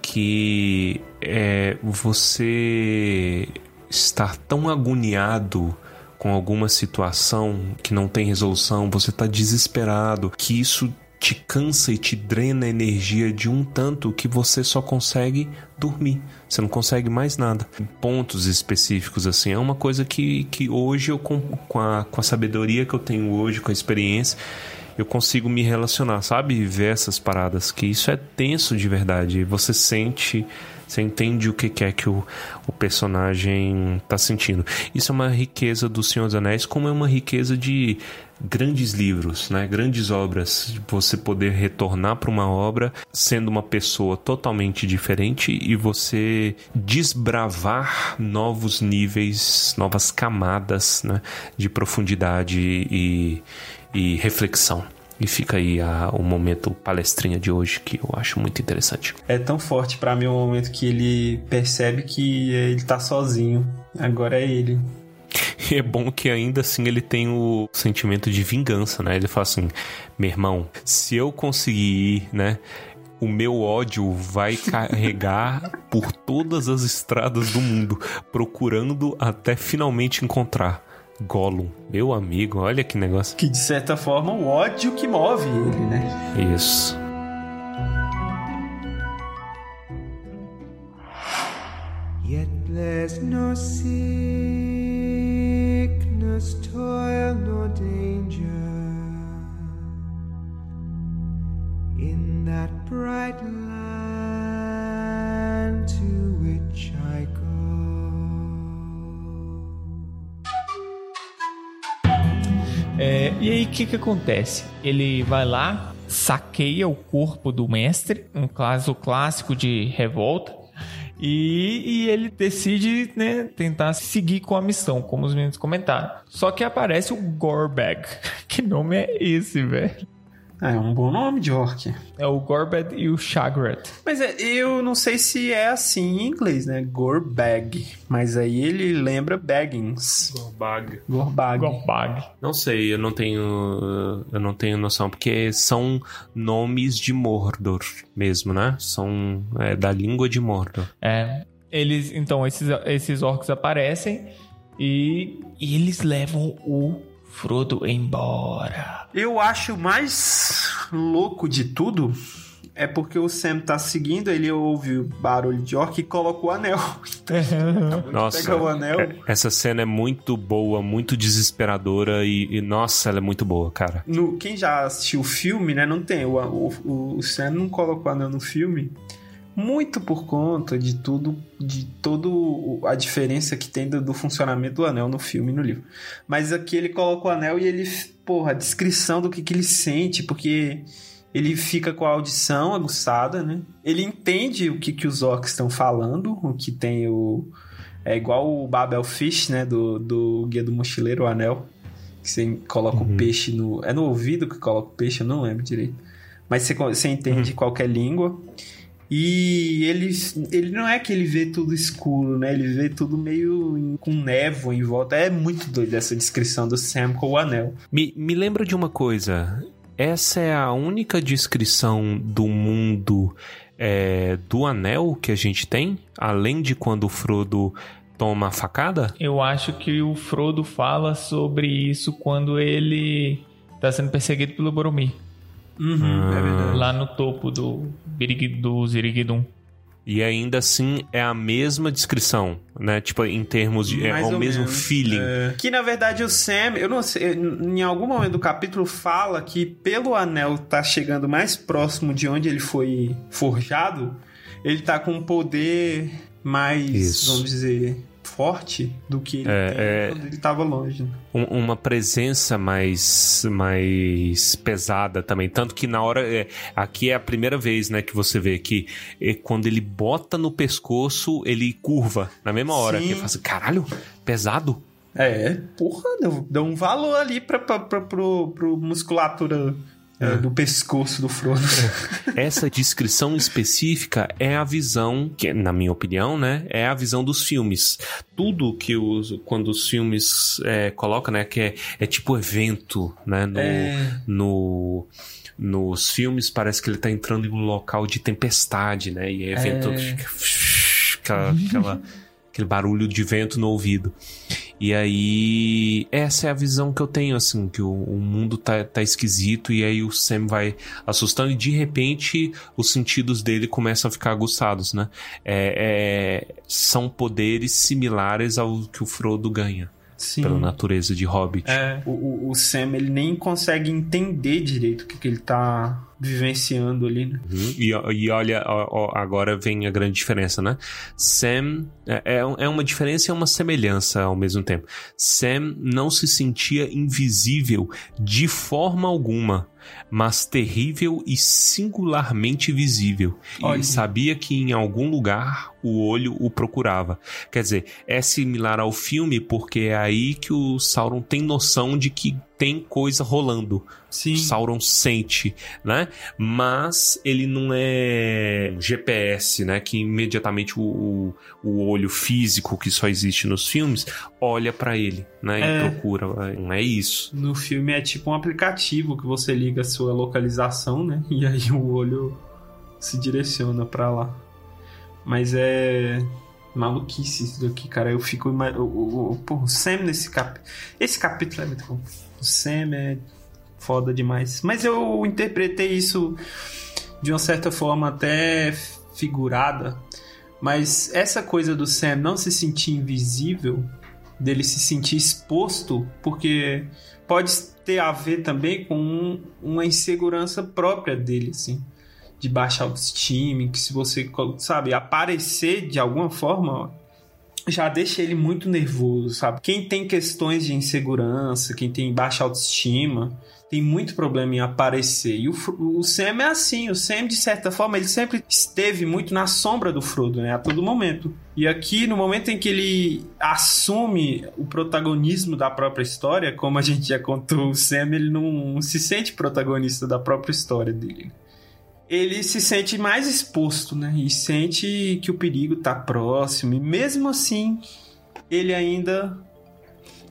A: que é você estar tão agoniado com alguma situação que não tem resolução, você está desesperado, que isso te cansa e te drena a energia de um tanto que você só consegue dormir. Você não consegue mais nada. Pontos específicos, assim, é uma coisa que, que hoje eu, com, com, a, com a sabedoria que eu tenho hoje, com a experiência, eu consigo me relacionar, sabe? E ver essas paradas, que isso é tenso de verdade. Você sente, você entende o que é que o, o personagem tá sentindo. Isso é uma riqueza do Senhor dos Anéis, como é uma riqueza de grandes livros, né? Grandes obras. Você poder retornar para uma obra sendo uma pessoa totalmente diferente e você desbravar novos níveis, novas camadas, né? De profundidade e, e reflexão. E fica aí a- o momento palestrinha de hoje que eu acho muito interessante.
E: É tão forte pra mim o momento que ele percebe que ele tá sozinho. Agora é ele.
A: E é bom que ainda assim ele tem o sentimento de vingança, né? Ele fala assim: meu irmão, se eu conseguir ir, né? O meu ódio vai carregar por todas as estradas do mundo, procurando até finalmente encontrar Gollum. Meu amigo, olha que negócio.
E: Que de certa forma o ódio que move ele, né?
A: Isso.
G: Yet there's no sickness, toil, nor danger in that bright land go.
D: E aí, o que que acontece? Ele vai lá, saqueia o corpo do mestre, um caso clássico de revolta, e, e ele decide, né, tentar seguir com a missão, como os meninos comentaram. Só que aparece o Gorbag. Que nome é esse, velho?
E: É um bom nome de orc.
D: É o Gorbag e o Shagrat.
E: Mas é, eu não sei se é assim em inglês, né? Gorbag. Mas aí ele lembra Baggins.
A: Gorbag.
E: Gorbag.
D: Gorbag.
A: Não sei, eu não tenho. Eu não tenho noção, porque são nomes de Mordor mesmo, né? São é, da língua de Mordor.
D: É. Eles, então, esses, esses orcs aparecem e, e eles levam o Frodo embora.
E: Eu acho mais louco de tudo é porque o Sam tá seguindo, ele ouve o barulho de orc e coloca o anel.
A: Nossa,
E: Pega o anel.
A: é- essa cena é muito boa, muito desesperadora e, e, nossa, ela é muito boa, cara.
E: No, quem já assistiu o filme, né? Não tem. O, o, o Sam não colocou o anel no filme. Muito por conta de tudo, de todo a diferença que tem do, do funcionamento do anel no filme e no livro. Mas aqui ele coloca o anel e ele, porra, a descrição do que, que ele sente, porque ele fica com a audição aguçada, né? Ele entende o que, que os orcs estão falando, o que tem o. É igual o Babel Fish, né? Do, do Guia do Mochileiro, o anel. Que você coloca o peixe no. É no ouvido que coloca o peixe, eu não lembro direito. Mas você, você entende qualquer língua. E ele, ele não é que ele vê tudo escuro, né? Ele vê tudo meio em- com névoa em volta. É muito doido essa descrição do Sam com o anel.
A: Me, me lembra de uma coisa. Essa é a única descrição do mundo é, do anel que a gente tem? Além de quando o Frodo toma a facada?
D: Eu acho que o Frodo fala sobre isso quando ele tá sendo perseguido pelo Boromir.
E: Uhum, é verdade.
D: Lá no topo do, Birig- do Ziriguidum.
A: E ainda assim é a mesma descrição, né? Tipo, em termos de. É
E: Mais
A: o
E: ou
A: mesmo
E: menos,
A: feeling.
E: É. Que na verdade o Sam, eu não sei, em algum momento do capítulo fala que pelo anel tá chegando mais próximo de onde ele foi forjado, ele tá com um poder mais,
A: Isso.
E: vamos dizer, forte do que ele
A: É,
E: tem
A: é.
E: quando ele tava longe.
A: Um- uma presença mais mais pesada também tanto que na hora é, aqui é a primeira vez né que você vê que é, quando ele bota no pescoço ele curva na mesma hora
E: Sim.
A: que ele fala assim, caralho pesado
E: É, porra, deu, deu um valor ali pra, pra, pra, pro, pro musculatura é, do pescoço do Frodo.
A: essa descrição específica é a visão que na minha opinião né é a visão dos filmes tudo que os quando os filmes é, colocam né que é, é tipo evento né no,
E: É.
A: no nos filmes parece que ele tá entrando em um local de tempestade, né? E aí vento
E: É.
A: fica aquela, aquela- aquele barulho de vento no ouvido. E aí essa é a visão que eu tenho assim, que o, o mundo tá, tá esquisito e aí o Sam vai assustando e de repente os sentidos dele começam a ficar aguçados, né? É- é- são poderes similares ao que o Frodo ganha
E: Sim.
A: pela natureza de Hobbit.
E: O, o, o Sam, ele nem consegue entender direito o que, que ele tá vivenciando ali, né?
A: Uhum. E, e olha, ó, ó, agora vem a grande diferença, né? Sam é, é é uma diferença e é uma semelhança ao mesmo tempo. Sam não se sentia invisível de forma alguma, mas terrível e singularmente visível. E
E: Olha.
A: sabia que em algum lugar o olho o procurava. Quer dizer, é similar ao filme porque é aí que o Sauron tem noção de que tem coisa rolando.
E: Sim.
A: Sauron sente, né? Mas ele não é GPS, né? Que imediatamente o, o, olho físico que só existe nos filmes olha pra ele, né? E
E: É.
A: procura. Não é isso.
E: No filme é tipo um aplicativo que você liga a sua localização, né? E aí o olho se direciona pra lá. Mas é maluquice isso daqui, cara. Eu fico. pô, o Sam nesse capítulo. Esse capítulo é muito bom. O Sam é foda demais. Mas eu interpretei isso de uma certa forma até figurada. Mas essa coisa do Sam não se sentir invisível, dele se sentir exposto, porque pode ter a ver também com um- uma insegurança própria dele, assim, de baixa autoestima, que se você, sabe, aparecer de alguma forma, já deixa ele muito nervoso, sabe? Quem tem questões de insegurança, quem tem baixa autoestima, tem muito problema em aparecer. E o, o Sam é assim, o Sam, de certa forma, ele sempre esteve muito na sombra do Frodo, né? A todo momento. E aqui, no momento em que ele assume o protagonismo da própria história, como a gente já contou, o Sam, ele não se sente protagonista da própria história dele ele se sente mais exposto, né? E sente que o perigo tá próximo. E mesmo assim, ele ainda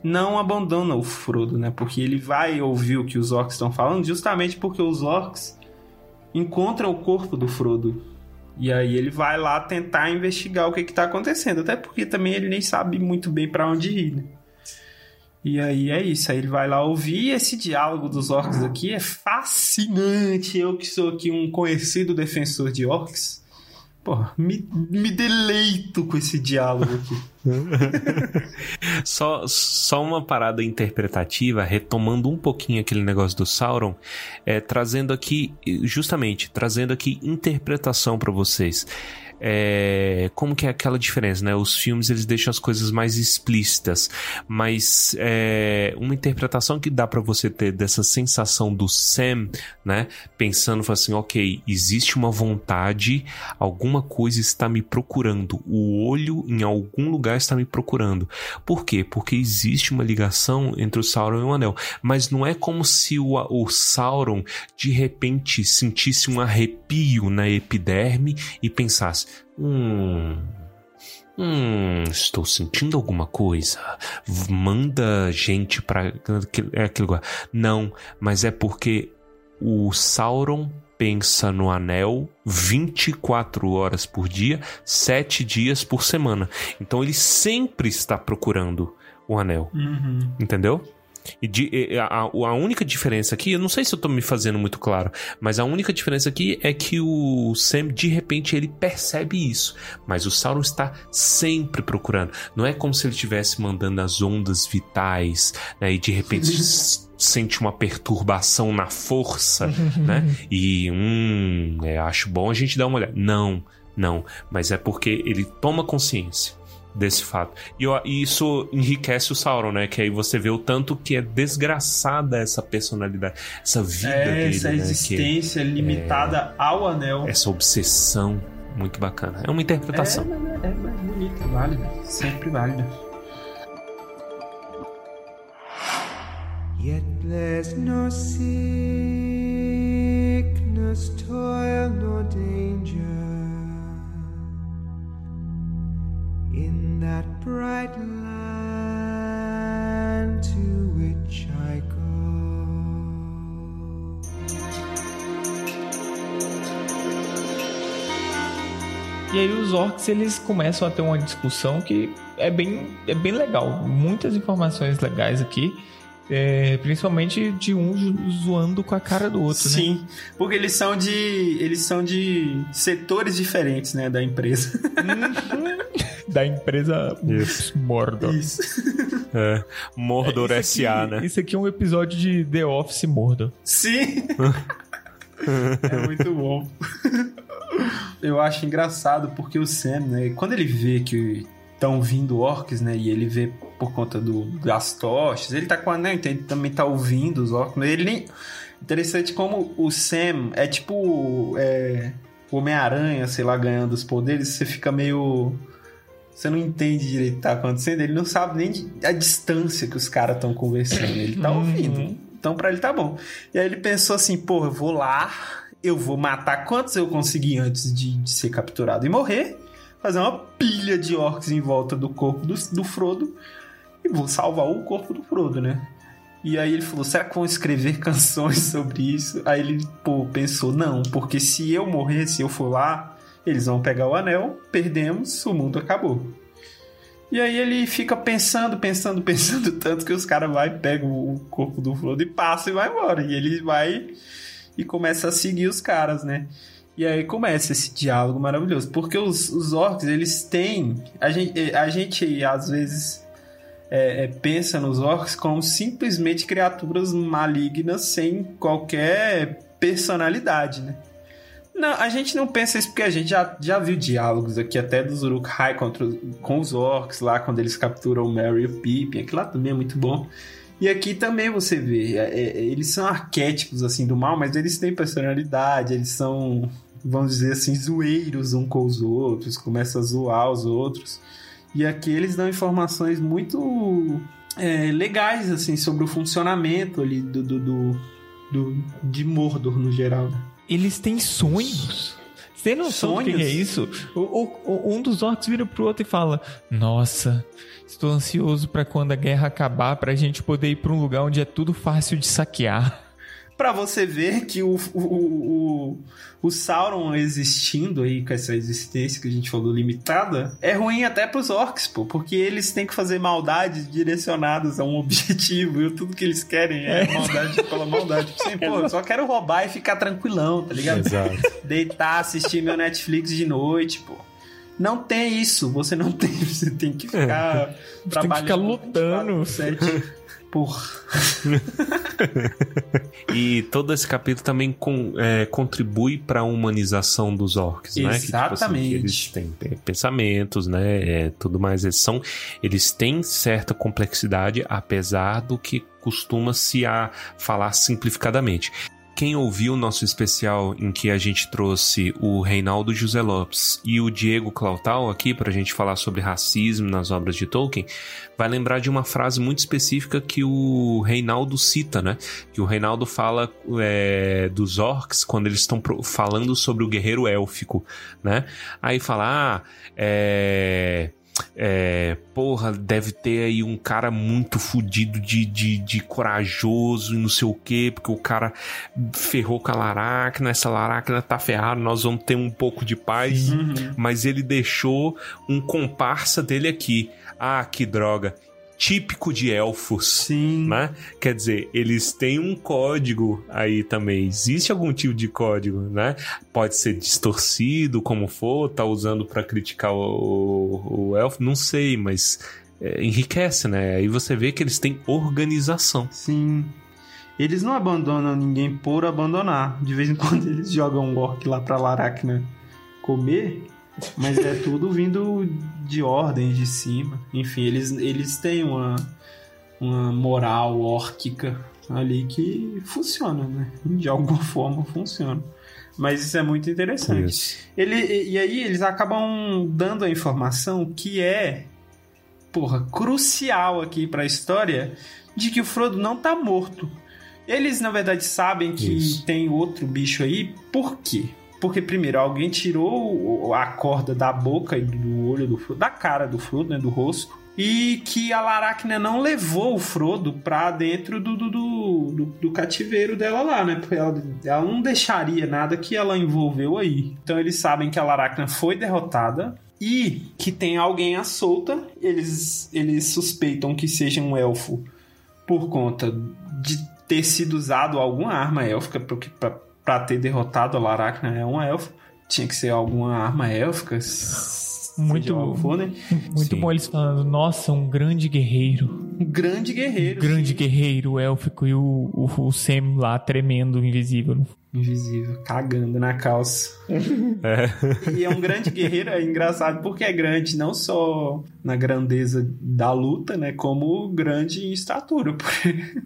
E: não abandona o Frodo, né? Porque ele vai ouvir o que os orcs estão falando, justamente porque os orcs encontram o corpo do Frodo. E aí ele vai lá tentar investigar o que que tá acontecendo. Até porque também ele nem sabe muito bem para onde ir, né? E aí é isso, aí ele vai lá ouvir esse diálogo dos orcs aqui é fascinante. Eu que sou aqui um conhecido defensor de orcs, porra, me, me deleito com esse diálogo aqui.
A: Só, só uma parada interpretativa, retomando um pouquinho aquele negócio do Sauron, é, trazendo aqui, justamente, trazendo aqui interpretação para vocês. É, como que é aquela diferença, né? Os filmes eles deixam as coisas mais explícitas, mas é, uma interpretação que dá para você ter dessa sensação do Sam, né? Pensando assim, ok, existe uma vontade, alguma coisa está me procurando, o olho em algum lugar está me procurando. Por quê? Porque existe uma ligação entre o Sauron e o Anel, mas não é como se o, o Sauron de repente sentisse um arrepio na epiderme e pensasse Hum. Hum, estou sentindo alguma coisa. Manda gente pra aquele é aquele lugar. Não, mas é porque o Sauron pensa no anel 24 horas por dia, 7 dias por semana. Então ele sempre está procurando o anel. Entendeu? E de- e a, a- única diferença aqui, eu não sei se eu tô me fazendo muito claro, mas a única diferença aqui é que o Sam, de repente, ele percebe isso. Mas o Sauron está sempre procurando. Não é como se ele estivesse mandando as ondas vitais, né? E de repente sente uma perturbação na força, né? E, hum, é, acho bom a gente dar uma olhada. Não, não. Mas é porque ele toma consciência desse fato. E, eu- e isso enriquece o Sauron, né? Que aí você vê o tanto que é desgraçada essa personalidade, essa vida
E: É,
A: dele,
E: essa
A: né? Que-
E: existência limitada ao anel.
A: essa obsessão muito bacana. É uma interpretação.
E: É, é, é bonita, válida. Sempre válida.
G: Yet there's no sickness, toil, nor danger
D: os orcs eles começam a ter uma discussão que é bem, é bem legal. Muitas informações legais aqui. é, principalmente de um zo- zoando com a cara do outro, né?
E: Sim, porque eles são de eles são de setores diferentes, né, da empresa.
D: Da empresa Mordor.
E: Isso.
A: É. Mordor
D: Isso aqui-
A: S.A., né?
D: Isso aqui é um episódio de The Office Mordor.
E: Sim. é muito bom. Eu acho engraçado porque o Sam, né, quando ele vê que estão vindo orcs, né, e ele vê por conta do, das tochas, ele tá com a anel, então ele também tá ouvindo os orcs, mas ele nem... Interessante como o Sam é tipo é, Homem-Aranha, sei lá, ganhando os poderes, você fica meio... Você não entende direito o que tá acontecendo, ele não sabe nem a distância que os caras estão conversando, ele tá ouvindo. Então pra ele tá bom. E aí ele pensou assim, porra, eu vou lá, eu vou matar quantos eu conseguir antes de, de ser capturado e morrer, fazer uma pilha de orcs em volta do corpo do, do Frodo e vou salvar o corpo do Frodo, né? E aí ele falou, será que vão escrever canções sobre isso? Aí ele, pô, pensou, não, porque se eu morrer, se eu for lá, eles vão pegar o anel, perdemos, o mundo acabou. E aí ele fica pensando, pensando, pensando tanto que os caras vai pegam o corpo do Frodo e passa e vai embora. E ele vai e começa a seguir os caras, né? E aí começa esse diálogo maravilhoso, porque os, os orcs, eles têm... A gente, a gente às vezes é, é, pensa nos orcs como simplesmente criaturas malignas sem qualquer personalidade, né? Não, a gente não pensa isso porque a gente já, já viu diálogos aqui até dos Uruk-hai contra com os orcs lá, quando eles capturam o Merry e o Pippin. Aquilo lá também é muito bom. E aqui também você vê, é, é, eles são arquétipos assim do mal, mas eles têm personalidade, eles são, vamos dizer assim, zoeiros um com os outros, começam a zoar os outros. E aqui eles dão informações muito é, legais assim sobre o funcionamento ali do, do, do, do- de Mordor no geral. né?
D: Eles têm sonhos. Você tem noção do que
E: Sonhos?
D: é isso? O, o- um dos orcs vira pro outro e fala: Nossa, estou ansioso pra quando a guerra acabar, pra gente poder ir pra um lugar onde é tudo fácil de saquear.
E: Pra você ver que o, o, o, o Sauron existindo aí, com essa existência que a gente falou limitada, é ruim até pros orcs, pô, porque eles têm que fazer maldades direcionadas a um objetivo e tudo que eles querem é, maldade pela maldade. Tipo assim, pô, eu só quero roubar e ficar tranquilão, tá ligado?
A: Exato.
E: Deitar, assistir meu Netflix de noite, pô. Não tem isso, você não tem, você tem que ficar
D: tem que
E: trabalhando
D: ficar lutando.
E: 24/7. Porra.
A: E todo esse capítulo também com- é, contribui para a humanização dos orcs, né? Que, tipo assim,
E: Exatamente.
A: eles têm, têm pensamentos, né? É, tudo mais. Eles são, eles têm certa complexidade, apesar do que costuma se a falar simplificadamente. Quem ouviu o nosso especial em que a gente trouxe o Reinaldo José Lopes e o Diego Clautal aqui para a gente falar sobre racismo nas obras de Tolkien, vai lembrar de uma frase muito específica que o Reinaldo cita, né? Que o Reinaldo fala é, dos orcs quando eles estão falando sobre o guerreiro élfico, né? Aí fala, ah, é. É, porra, deve ter aí um cara muito fudido de, de, de corajoso e não sei o que, porque o cara ferrou com a Laracna, essa Laracna tá ferrada, nós vamos ter um pouco de paz, mas ele deixou um comparsa dele aqui. Ah, que droga. Típico de elfos
E: Sim.
A: né? Quer dizer, eles têm um código aí também. Existe algum tipo de código, né? Pode ser distorcido, como for, tá usando pra criticar o, o, o elfo, não sei, mas é, enriquece, né? Aí você vê que eles têm organização.
E: Sim. Eles não abandonam ninguém por abandonar. De vez em quando eles jogam um orc lá pra Laracna comer, mas é tudo vindo de ordens de cima. Enfim, eles, eles têm uma, uma moral órquica ali que funciona, né? De alguma forma funciona. Mas isso é muito interessante.
A: Isso.
E: Ele, e aí eles acabam dando a informação que é, porra, crucial aqui pra história de que o Frodo não tá morto. Eles, na verdade, sabem que
A: Isso.
E: tem outro bicho aí. Por quê? Porque, primeiro, alguém tirou a corda da boca e do olho do Frodo, da cara do Frodo, né? Do rosto. E que a Laracna não levou o Frodo pra dentro do, do, do, do- cativeiro dela lá, né? Porque ela, ela não deixaria nada que ela envolveu aí. Então eles sabem que a Laracna foi derrotada e que tem alguém à solta. Eles, eles suspeitam que seja um elfo por conta de ter sido usado alguma arma élfica, porque pra, pra ter derrotado a Laracna é um elfo. Tinha que ser alguma arma élfica.
D: Muito-
E: for, né?
D: Muito
A: Sim.
D: bom eles falando, nossa, um grande guerreiro.
E: Um grande guerreiro.
D: grande
E: sim.
D: guerreiro élfico e o, o, o Sam lá tremendo, invisível.
E: Invisível, cagando na calça. E é um grande guerreiro, é engraçado porque é grande não só na grandeza da luta, né? Como grande em estatura. Porque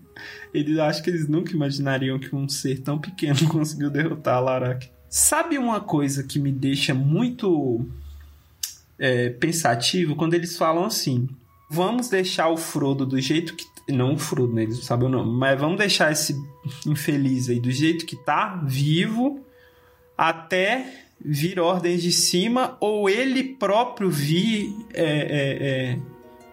E: eles acho que eles nunca imaginariam que um ser tão pequeno conseguiu derrotar a Larak. Sabe uma coisa que me deixa muito é, pensativo quando eles falam assim: vamos deixar o Frodo do jeito que. Não o Frodo, né? Eles não sabem o nome. Mas vamos deixar esse infeliz aí do jeito que tá, vivo, até vir ordens de cima, ou ele próprio vir é, é, é,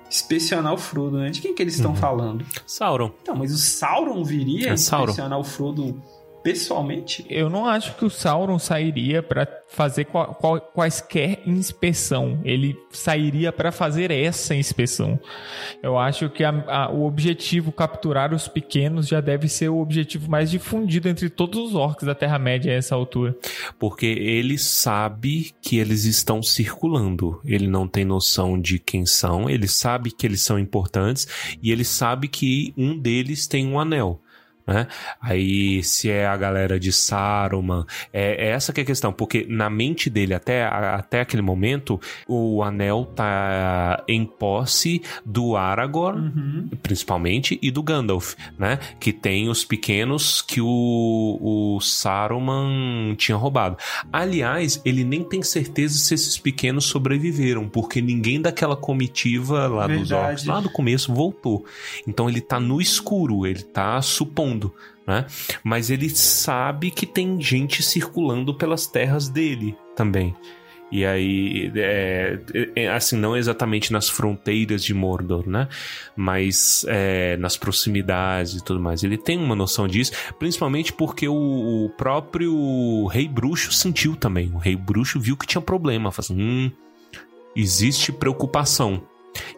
E: inspecionar o Frodo, né? De quem que eles estão falando?
A: Sauron.
E: Então, mas o Sauron viria
A: É Sauron.
E: inspecionar o Frodo pessoalmente?
D: Eu não acho que o Sauron sairia pra fazer qual- qual- quaisquer inspeção. Ele sairia pra fazer essa inspeção. Eu acho que a- a- o objetivo capturar os pequenos já deve ser o objetivo mais difundido entre todos os orcs da Terra-média a essa altura.
A: Porque ele sabe que eles estão circulando. Ele não tem noção de quem são, ele sabe que eles são importantes e ele sabe que um deles tem um anel. Né? Aí, se é a galera de Saruman, é, é essa que é a questão, porque na mente dele, até, até aquele momento, o anel tá em posse do Aragorn, principalmente, e do Gandalf, né? Que tem os pequenos que o, o Saruman tinha roubado. Aliás, ele nem tem certeza se esses pequenos sobreviveram, porque ninguém daquela comitiva lá dos
E: Verdade.
A: orcs, lá do começo, voltou. Então ele tá no escuro, ele tá supondo, né? Mas ele sabe que tem gente circulando pelas terras dele também. E aí, é, é, assim, não exatamente nas fronteiras de Mordor, né? Mas é, nas proximidades e tudo mais. Ele tem uma noção disso, principalmente porque o, o próprio Rei Bruxo sentiu também. O Rei Bruxo viu que tinha problema. Falou assim, hum, existe preocupação.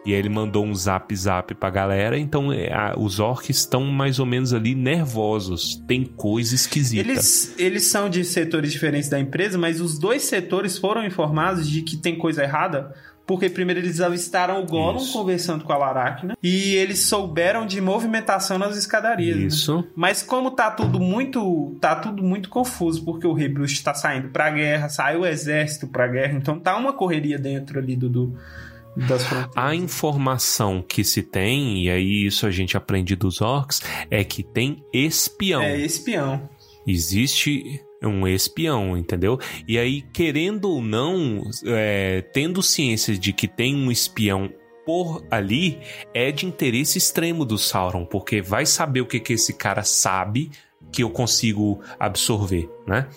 A: E aí ele mandou um zap zap pra galera, então é, a- os orcs estão mais ou menos ali nervosos. Tem coisa esquisita.
E: Eles, eles são de setores diferentes da empresa, mas os dois setores foram informados de que tem coisa errada. Porque primeiro eles avistaram o Gollum
A: Isso.
E: conversando com a Laracna e eles souberam de movimentação nas escadarias. né?
A: Isso.
E: Mas como tá tudo muito, tá tudo muito confuso, porque o Rei Bruxo tá saindo pra guerra, saiu o exército pra guerra, então tá uma correria dentro ali do, do-.
A: A informação que se tem, e aí isso a gente aprende dos orcs, é que tem espião.
E: É espião.
A: Existe um espião, entendeu? E aí, querendo ou não, é, tendo ciência de que tem um espião por ali, é de interesse extremo do Sauron, porque vai saber o que, que esse cara sabe que eu consigo absorver, né?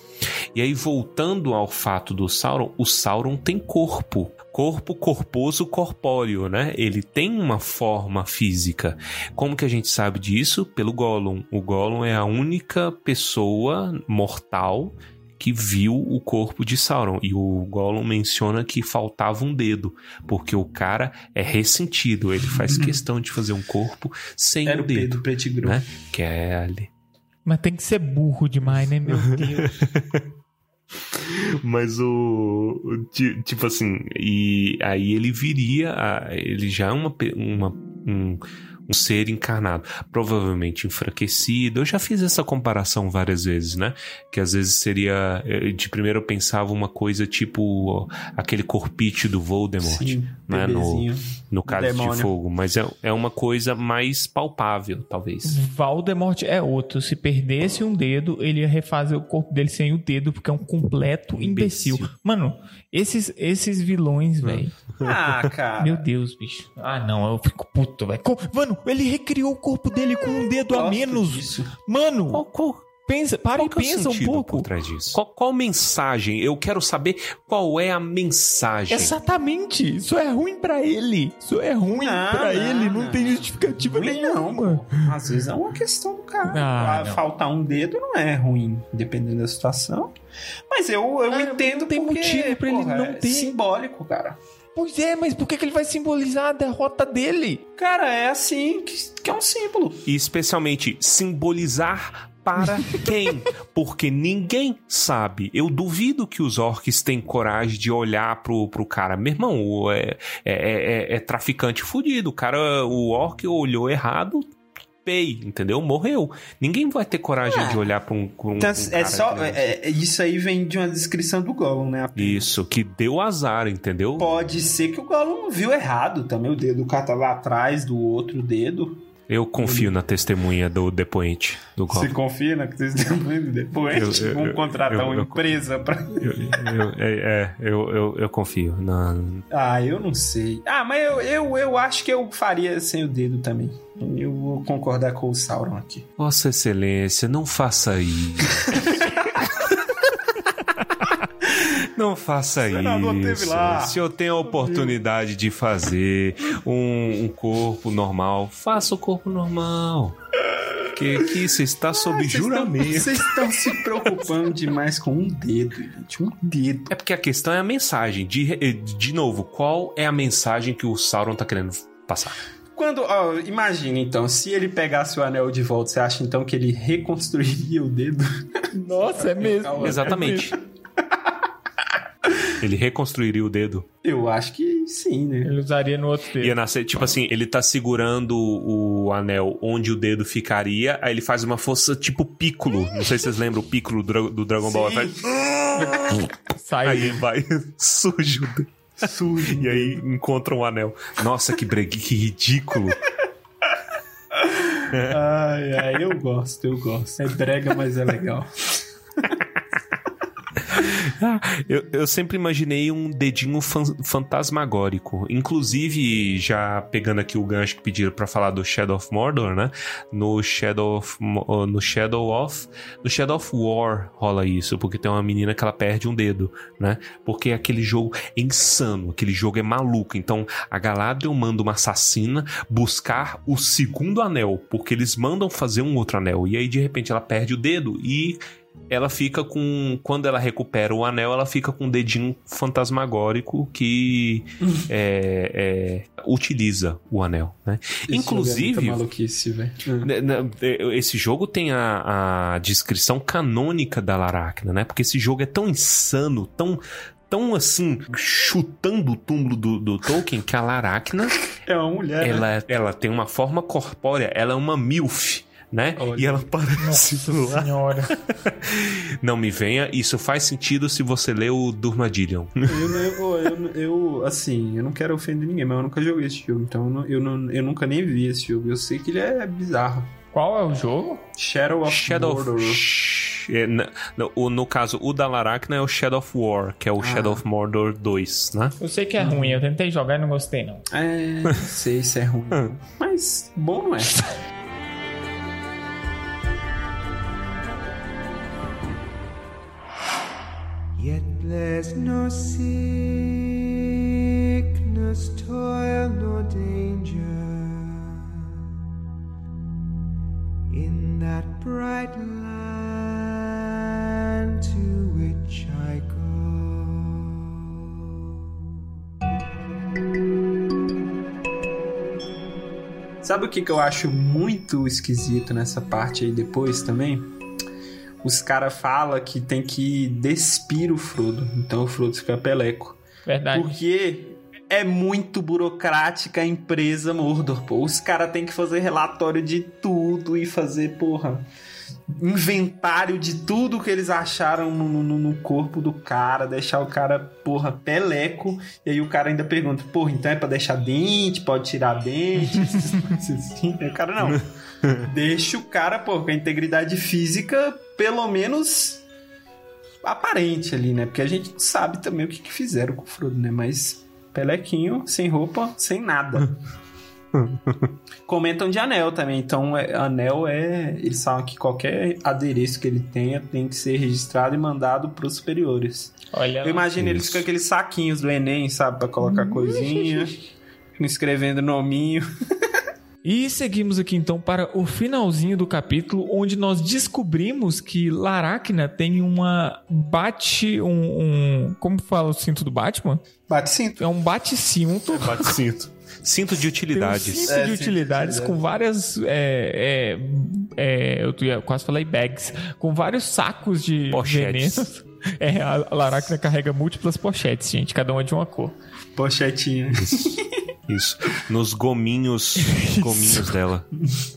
A: E aí, voltando ao fato do Sauron, o Sauron tem corpo. Corpo corposo corpóreo, né? Ele tem uma forma física. Como que a gente sabe disso? Pelo Gollum. O Gollum é a única pessoa mortal que viu o corpo de Sauron. E o Gollum menciona que faltava um dedo, porque o cara é ressentido. Ele faz questão de fazer um corpo sem
E: Era
A: o
E: o
A: dedo,
E: Pedro
A: né? Que é ali.
D: Mas tem que ser burro demais, né, meu Deus?
A: Mas o. o ti- Tipo assim, e aí ele viria. a- ele já é uma, uma, um, um ser encarnado, provavelmente enfraquecido. Eu já fiz essa comparação várias vezes, né? Que às vezes seria. eh, De primeiro eu pensava uma coisa tipo ó, aquele corpite do Voldemort.
E: Sim,
A: né, no-. No Cálice de. Fogo, mas é, é uma coisa mais palpável, talvez.
D: Valdemort é outro. Se perdesse um dedo, ele ia refazer o corpo dele sem o dedo, porque é um completo imbecil.
A: Imbecil.
D: Mano, esses, esses vilões, velho.
E: Ah, cara.
D: Meu Deus, bicho. Ah, não, eu fico puto, velho. Mano, ele recriou o corpo dele com um dedo a menos.
E: disso.
A: Qual,
D: Mano,
A: qual,
D: pensa, para e
A: qual que é o
D: pensa um
A: sentido
D: pouco.
A: por trás disso? Qual, qual mensagem? Eu quero saber qual é a mensagem.
D: Exatamente. Isso é ruim pra ele. Isso é ruim
E: Não,
D: pra
E: não,
D: ele. Não,
E: não.
D: tem justificativa
E: Ruim não,
D: nenhuma.
E: Às vezes é uma questão do cara.
D: Ah, não.
E: Faltar um dedo não é ruim, dependendo da situação. Mas eu, eu
D: Ah,
E: entendo
D: não tem
E: porque,
D: motivo pra ele
E: porra,
D: não
E: é
D: ter.
E: simbólico, cara.
D: Pois é, mas por que, que ele vai simbolizar a derrota dele?
E: Cara, é assim que, que é um símbolo.
A: E especialmente simbolizar para quem? Porque ninguém sabe. Eu duvido que os orcs têm coragem de olhar pro, pro cara. Meu irmão, o- é, é, é- é traficante fudido. O cara, o orc olhou errado, entendeu? Morreu. Ninguém vai ter coragem de olhar pra um, um,
E: Então,
A: um
E: é só, é- é- isso aí vem de uma descrição do Gollum, né?
A: Isso, que deu azar, entendeu?
E: Pode ser que o Gollum viu errado também. O dedo do cara tá lá atrás do outro dedo.
A: Eu confio na testemunha do depoente do
E: Você
A: golpe.
E: confia na estão vendo depois?
A: Eu- eu-
E: Vamos contratar
A: eu-
E: uma empresa
A: eu- é, é, eu, eu, eu confio. Na,
E: Ah, eu não sei. Ah, mas eu, eu, eu acho que eu faria sem o dedo também. Eu vou concordar com o Sauron aqui.
A: Vossa Excelência, não faça isso. Não faça
E: senador
A: isso.
E: lá.
A: Se eu tenho a oportunidade de fazer um, um corpo normal, faça o corpo normal. Que aqui você está sob
E: Vocês
A: juramento.
E: Vocês estão se preocupando demais com um dedo, gente. Um dedo.
A: É porque a questão é a mensagem. De, de novo, qual é a mensagem que o Sauron tá querendo passar?
E: Quando, ó, imagina então, se ele pegasse o anel de volta, você acha então que ele reconstruiria o dedo?
D: Nossa, é mesmo.
A: Exatamente. Ele reconstruiria o dedo.
E: Eu acho que sim, né?
D: Ele usaria no outro dedo.
A: Ia nascer, tipo assim, ele tá segurando o anel onde o dedo ficaria, aí ele faz uma força tipo Piccolo. Não sei se vocês lembram o Piccolo do, Dra- do Dragon Ball. Faz...
D: Sai.
A: Aí vai sujo.
E: Sujo.
A: E aí encontra um anel. Nossa, que bregue, que ridículo.
E: Ai, ai, eu gosto, eu gosto. É brega, mas é legal.
A: Eu, eu sempre imaginei um dedinho fan- fantasmagórico. Inclusive, já pegando aqui o gancho que pediram pra falar do Shadow of Mordor, né? No Shadow of, no Shadow of no Shadow of War rola isso, porque tem uma menina que ela perde um dedo, né? Porque aquele jogo é insano, aquele jogo é maluco. Então, a Galadriel manda uma assassina buscar o segundo anel, porque eles mandam fazer um outro anel. E aí de repente ela perde o dedo e ela fica com. Quando ela recupera o anel, ela fica com um dedinho fantasmagórico que é, é, utiliza o anel, né?
E: Esse
A: Inclusive.
E: jogo é maluquice, velho.
A: né, né, Esse jogo tem a, a descrição canônica da Laracna, né? Porque esse jogo é tão insano, tão. Tão assim, chutando o túmulo do, do Tolkien, que a Laracna
E: É uma mulher. né?
A: ela, ela tem uma forma corpórea, ela é uma MILF, né?
E: Olha.
A: E ela parece lá.
D: Senhora.
A: Não me venha, isso faz sentido se você lê o Durmadillion.
E: Eu, eu, eu, eu, assim, eu não quero ofender ninguém, mas eu nunca joguei esse jogo, então eu, não- eu, nunca nem vi esse jogo. Eu sei que ele é bizarro.
D: Qual é o jogo?
E: Shadow of
A: Shadow
E: Mordor.
A: of... É, no, no caso, o da Laracna é o Shadow of War, que é o Shadow of Mordor 2, né?
D: Eu sei que é ruim, eu tentei jogar e não gostei, não.
E: É, sei se é ruim. mas bom não é.
G: Yet there's no sickness, toil, nor danger in that bright land to which I go.
E: Sabe o que, que eu acho muito esquisito nessa parte aí depois também? Os caras falam que tem que despir o Frodo. Então o Frodo fica peleco.
D: Verdade.
E: Porque é muito burocrática a empresa Mordor, pô. Os caras têm que fazer relatório de tudo e fazer, porra, inventário de tudo que eles acharam no, no- no corpo do cara, deixar o cara, porra, peleco. E aí o cara ainda pergunta, porra, então é pra deixar dente, pode tirar dente? assim. O cara, não. Deixa o cara, pô, com a integridade física, pelo menos aparente ali, né? Porque a gente não sabe também o que, que fizeram com o Frodo, né? Mas pelequinho, sem roupa, sem nada. Comentam de anel também. Então, é- anel é. Eles falam que qualquer adereço que ele tenha tem que ser registrado e mandado pros superiores.
D: Olha,
E: Eu imagino eles com aqueles saquinhos do Enem, sabe? Pra colocar coisinha. escrevendo nominho.
D: E seguimos aqui então para o finalzinho do capítulo, onde nós descobrimos que Laracna tem uma bate. Um, um- como fala o cinto do Batman?
E: Bate cinto.
D: É um bate-cinto.
A: Bate cinto. Cinto de
D: Tem um
A: utilidades.
D: cinto
E: É,
D: de
E: cinto de
D: utilidades
E: utilidades.
D: com várias. É, é, é, eu ia- quase falei bags. Com vários sacos de
A: Pochetes.
D: venenos. É, a Laracna carrega múltiplas pochetes, gente, cada uma de uma cor.
E: Pochetinha.
A: Isso. Nos gominhos, gominhos dela.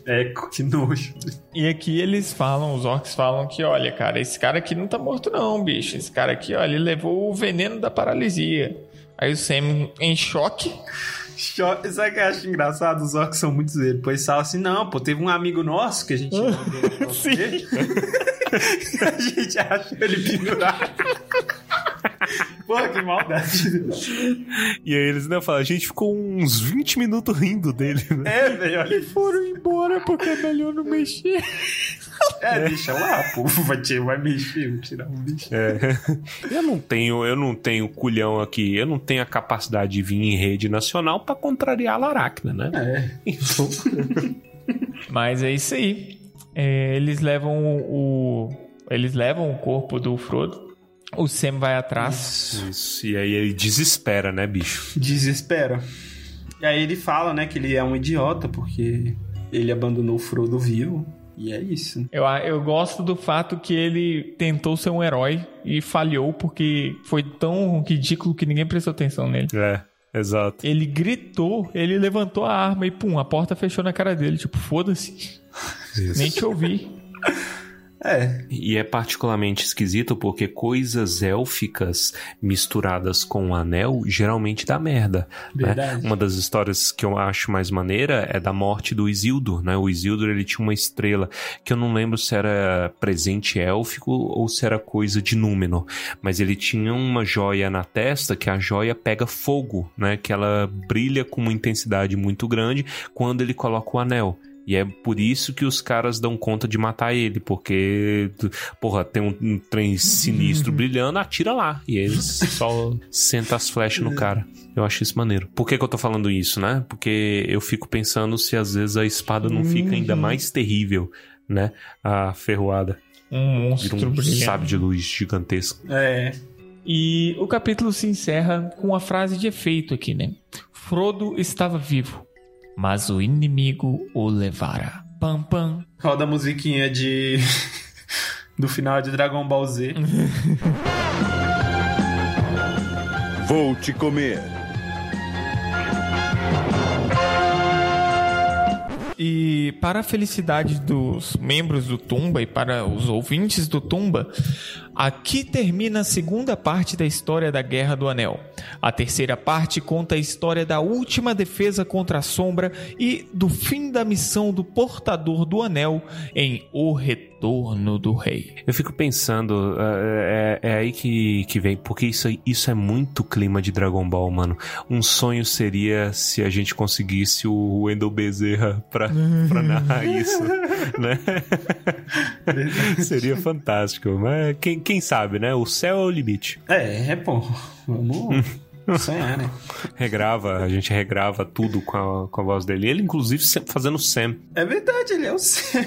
E: Eco, que nojo.
D: E aqui eles falam, os orcs falam que, olha, cara, esse cara aqui não tá morto não, bicho. Esse cara aqui, olha, ele levou o veneno da paralisia. Aí o Sam, em choque,
E: Cho- Sabe o que eu acho engraçado? Os orcs são muito zoeiros. Depois falam assim: não, pô, teve um amigo nosso que a gente
D: Sim.
E: a gente achou ele pendurado. Pô, que maldade.
A: E aí eles ainda falam, a gente ficou uns 20 minutos rindo dele, né?
E: É, velho, olha.
D: foram embora porque é melhor não mexer.
E: É, deixa lá, pô. Vai, vai mexer, vai tirar um bicho.
A: É. Eu não tenho, eu não tenho culhão aqui, eu não tenho a capacidade de vir em rede nacional pra contrariar a Laracna, né?
E: É.
A: Então,
D: Mas é isso aí. É, eles levam o- Eles levam o corpo do Frodo. O Sam vai atrás.
A: isso. E aí ele desespera, né, bicho?
E: Desespera. E aí ele fala, né, que ele é um idiota porque ele abandonou o Frodo vivo. E é isso.
D: Eu, eu gosto do fato que ele tentou ser um herói e falhou porque foi tão ridículo que ninguém prestou atenção nele.
A: É. Exato.
D: Ele gritou, ele levantou a arma e pum, a porta fechou na cara dele. Tipo, foda-se. Nem te ouvi.
E: É,
A: E é particularmente esquisito porque coisas élficas misturadas com o anel geralmente dá merda. né? Uma das histórias que eu acho mais maneira é da morte do Isildur, né? O Isildur ele tinha uma estrela que eu não lembro se era presente élfico ou se era coisa de Númenor, mas ele tinha uma joia na testa que a joia pega fogo, né? Que ela brilha com uma intensidade muito grande quando ele coloca o anel. E é por isso que os caras dão conta de matar ele, porque, porra, tem um, um trem sinistro brilhando, atira lá. E eles só sentam as flechas no cara. Eu acho isso maneiro. Por que, que eu tô falando isso, né? Porque eu fico pensando se às vezes a espada não fica ainda mais terrível, né? A ferroada.
D: Um
A: Vira
D: monstro
A: um
D: brilhante.
A: sábio de luz gigantesco.
E: é.
D: E o capítulo se encerra com a frase de efeito aqui, né? Frodo estava vivo, mas o inimigo o levara. Pam, pam.
E: Roda a musiquinha de. do final de Dragon Ball Z.
H: Vou te comer.
D: E para a felicidade dos membros do Tumba e para os ouvintes do Tumba, aqui termina a segunda parte da história da Guerra do Anel. A terceira parte conta a história da última defesa contra a sombra e do fim da missão do portador do anel em O Retorno do Rei.
A: Eu fico pensando, é, é- é aí que, que vem, porque isso, isso é muito clima de Dragon Ball, mano. Um sonho seria se a gente conseguisse o Wendell Bezerra pra, pra narrar isso, né? seria fantástico, mas quem, quem sabe, né? O céu é o limite.
E: É, é bom. Vamos sonhar, né?
A: Regrava, a gente regrava tudo com a, com a voz dele. Ele, inclusive, fazendo Sam.
E: É verdade, ele é o Sam.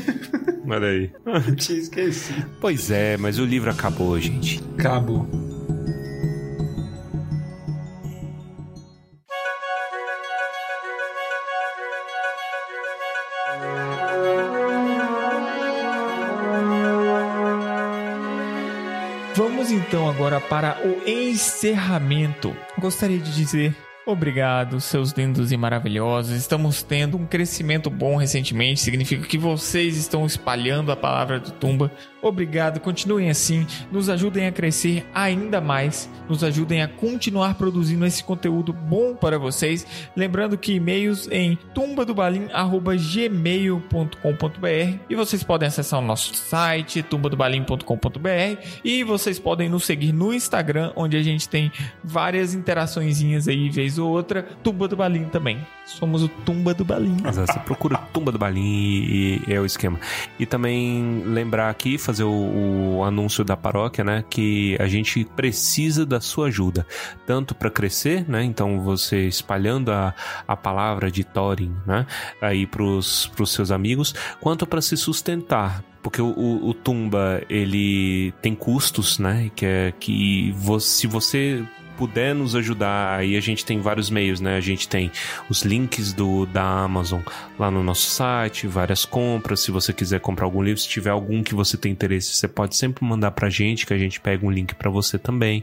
A: Olha aí.
E: Eu tinha esquecido.
A: Pois é, mas o livro acabou, gente.
E: Acabou.
D: Então agora para o encerramento. Gostaria de dizer obrigado, seus lindos e maravilhosos. Estamos tendo um crescimento bom recentemente, significa que vocês estão espalhando a palavra do Tumba. Obrigado, continuem assim, nos ajudem a crescer ainda mais, nos ajudem a continuar produzindo esse conteúdo bom para vocês. Lembrando que e-mails em tumbadobalim@gmail.com.br e vocês podem acessar o nosso site tumbadobalim.com.br e vocês podem nos seguir no Instagram, onde a gente tem várias interaçõezinhas aí vez ou outra. Tumba do Balim também. Somos o Tumba do Balim.
A: Mas Você procura Tumba do Balim e é o esquema. E também lembrar aqui, fazer o, o anúncio da paróquia, né? Que a gente precisa da sua ajuda. Tanto para crescer, né? Então você espalhando a, a palavra de Thorin, né? Aí pros, pros seus amigos, quanto para se sustentar. Porque o, o, o Tumba, ele tem custos, né? Que é que vo- se você puder nos ajudar, aí a gente tem vários meios, né? A gente tem os links do da Amazon lá no nosso site, várias compras. Se você quiser comprar algum livro, se tiver algum que você tem interesse, você pode sempre mandar pra gente, que a gente pega um link pra você também.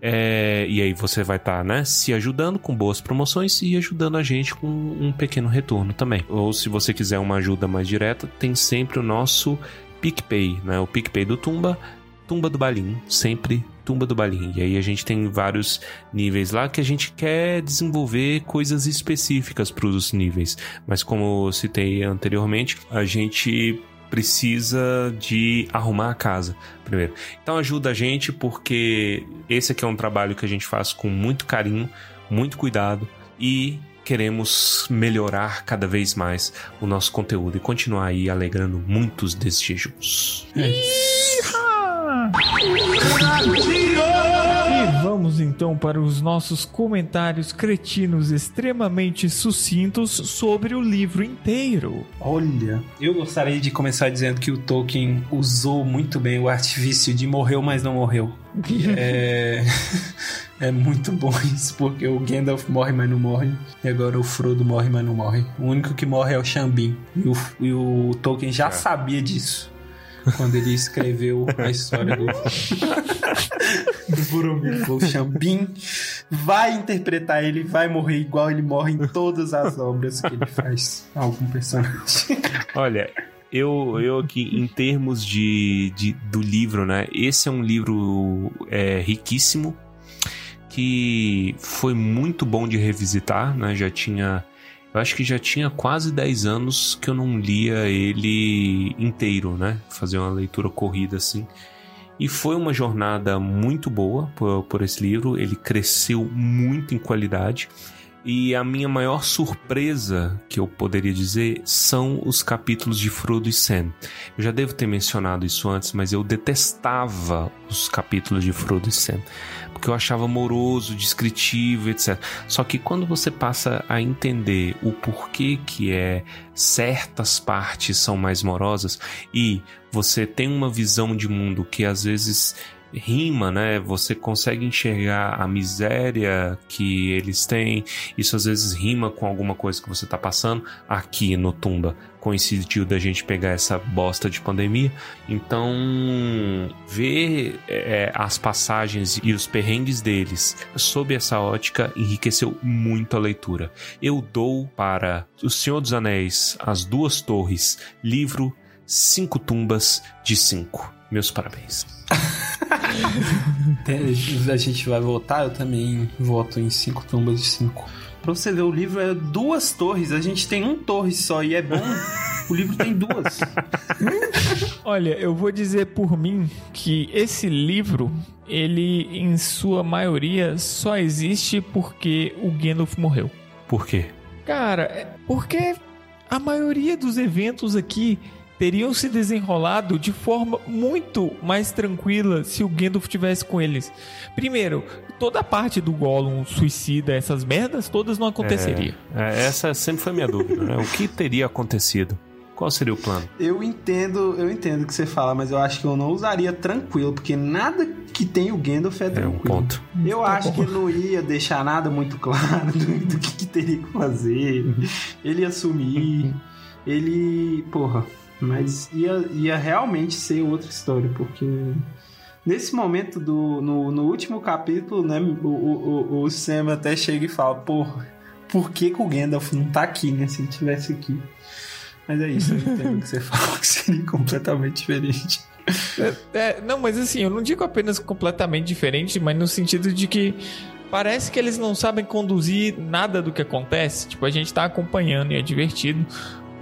A: É, e aí você vai estar, né, se ajudando com boas promoções e ajudando a gente com um pequeno retorno também. Ou se você quiser uma ajuda mais direta, tem sempre o nosso PicPay, né? O PicPay do Tumba, Tumba do Balim, sempre Tumba do Balim. E aí a gente tem vários níveis lá que a gente quer desenvolver coisas específicas para os níveis. Mas como eu citei anteriormente, a gente precisa de arrumar a casa primeiro. Então ajuda a gente porque esse aqui é um trabalho que a gente faz com muito carinho, muito cuidado e queremos melhorar cada vez mais o nosso conteúdo e continuar aí alegrando muitos desejos.
D: E vamos então para os nossos comentários cretinos extremamente sucintos sobre o livro inteiro.
E: Olha, eu gostaria de começar dizendo que o Tolkien usou muito bem o artifício de morreu, mas não morreu. é... é muito bom isso, porque o Gandalf morre, mas não morre. E agora o Frodo morre, mas não morre. O único que morre é o Xambin. E o, e o Tolkien já sabia disso. Quando ele escreveu a história do, do Boromir. O Xambin vai interpretar ele, vai morrer igual ele morre em todas as obras que ele faz. Algum personagem.
A: Olha, eu, eu aqui, em termos de, de, do livro, né? Esse é um livro é, riquíssimo, que foi muito bom de revisitar, né? Já tinha. Eu acho que já tinha quase 10 anos que eu não lia ele inteiro, né? Fazer uma leitura corrida assim. E foi uma jornada muito boa por, por esse livro. Ele cresceu muito em qualidade. E a minha maior surpresa, que eu poderia dizer, são os capítulos de Frodo e Sam. Eu já devo ter mencionado isso antes, mas eu detestava os capítulos de Frodo e Sam, porque eu achava moroso, descritivo, etc. Só que quando você passa a entender o porquê que é certas partes são mais morosas e você tem uma visão de mundo que às vezes rima, né? Você consegue enxergar a miséria que eles têm. Isso às vezes rima com alguma coisa que você tá passando. Aqui no Tumba coincidiu da gente pegar essa bosta de pandemia. Então, ver é, as passagens e os perrengues deles sob essa ótica enriqueceu muito a leitura. Eu dou para O Senhor dos Anéis, As Duas Torres, livro Cinco Tumbas de Cinco. Meus parabéns.
E: A gente vai votar, eu também voto em cinco tumbas de cinco. Pra você ver, o livro é duas torres, a gente tem um torre só e é bom. o livro tem duas.
D: Olha, eu vou dizer por mim que esse livro, ele em sua maioria só existe porque o Gandalf morreu.
A: Por quê?
D: Cara, é porque a maioria dos eventos aqui teriam se desenrolado de forma muito mais tranquila se o Gandalf tivesse com eles. Primeiro, toda a parte do Gollum suicida, essas merdas, todas não aconteceria.
A: É, é, essa sempre foi minha dúvida, né? O que teria acontecido? Qual seria o plano?
E: Eu entendo, eu entendo o que você fala, mas eu acho que eu não usaria tranquilo, porque nada que tem o Gandalf é tranquilo.
A: É um ponto.
E: Eu tá acho bom. que ele não ia deixar nada muito claro do, do que, que teria que fazer. Ele ia assumir. ele, porra, mas ia, ia realmente ser outra história, porque nesse momento do. No, no último capítulo, né? O, o, o Sam até chega e fala, pô, por que, que o Gandalf não tá aqui, né? Se ele tivesse aqui. Mas é isso, eu entendo que você fala que seria completamente diferente.
D: É, é, não, mas assim, eu não digo apenas completamente diferente, mas no sentido de que parece que eles não sabem conduzir nada do que acontece. Tipo, a gente tá acompanhando e é divertido,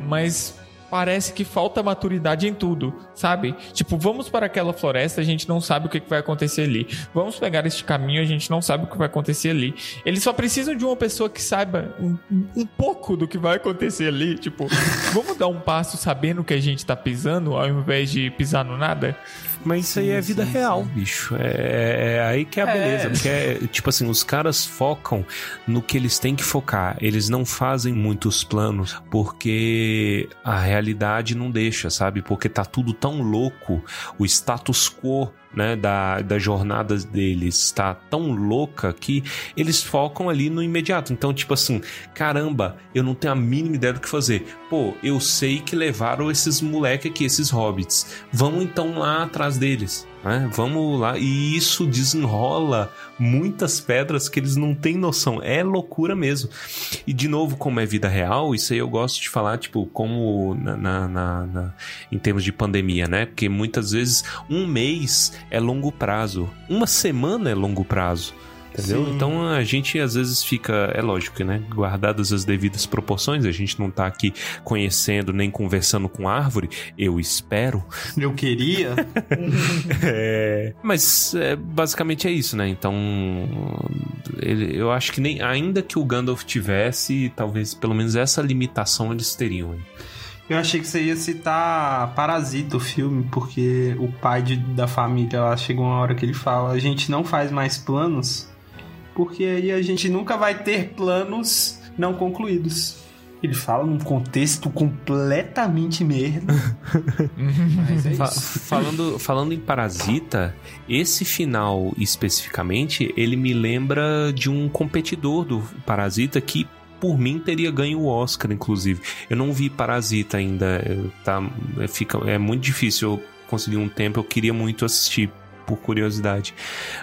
D: mas parece que falta maturidade em tudo, sabe? Tipo, vamos para aquela floresta, a gente não sabe o que vai acontecer ali. Vamos pegar este caminho, a gente não sabe o que vai acontecer ali. Eles só precisam de uma pessoa que saiba um, um pouco do que vai acontecer ali. Tipo, vamos dar um passo sabendo que a gente tá pisando ao invés de pisar no nada?
A: Mas isso aí é vida sim, real, sim. bicho. É, é, aí que é a beleza. É. Porque, é, tipo assim, os caras focam no que eles têm que focar. Eles não fazem muitos planos porque a realidade não deixa, sabe? Porque tá tudo tão louco. O status quo né, da, da jornada deles está tão louca que eles focam ali no imediato. Então, tipo assim, caramba, eu não tenho a mínima ideia do que fazer. Pô, eu sei que levaram esses moleque aqui, esses hobbits. Vamos então lá atrás deles. Né? Vamos lá. E isso desenrola muitas pedras que eles não têm noção. É loucura mesmo. E de novo, como é vida real, isso aí eu gosto de falar, tipo, como na, na, na, na em termos de pandemia, né? Porque muitas vezes um mês é longo prazo, uma semana é longo prazo. Entendeu? Sim. Então a gente às vezes fica, é lógico, né? Guardadas as devidas proporções, a gente não tá aqui conhecendo nem conversando com árvore, eu espero.
E: Eu queria.
A: é, mas é, basicamente é isso, né? Então ele, eu acho que nem ainda que o Gandalf tivesse, talvez pelo menos essa limitação eles teriam.
E: Eu achei que você ia citar Parasita, o filme, porque o pai de, da família lá chegou uma hora que ele fala: a gente não faz mais planos porque aí a gente nunca vai ter planos não concluídos. Ele fala num contexto completamente merda.
A: Mas é isso. falando, falando em Parasita, esse final especificamente, ele me lembra de um competidor do Parasita que por mim teria ganho o Oscar, inclusive. Eu não vi Parasita ainda, tá, fica, é muito difícil eu conseguir um tempo, eu queria muito assistir por curiosidade.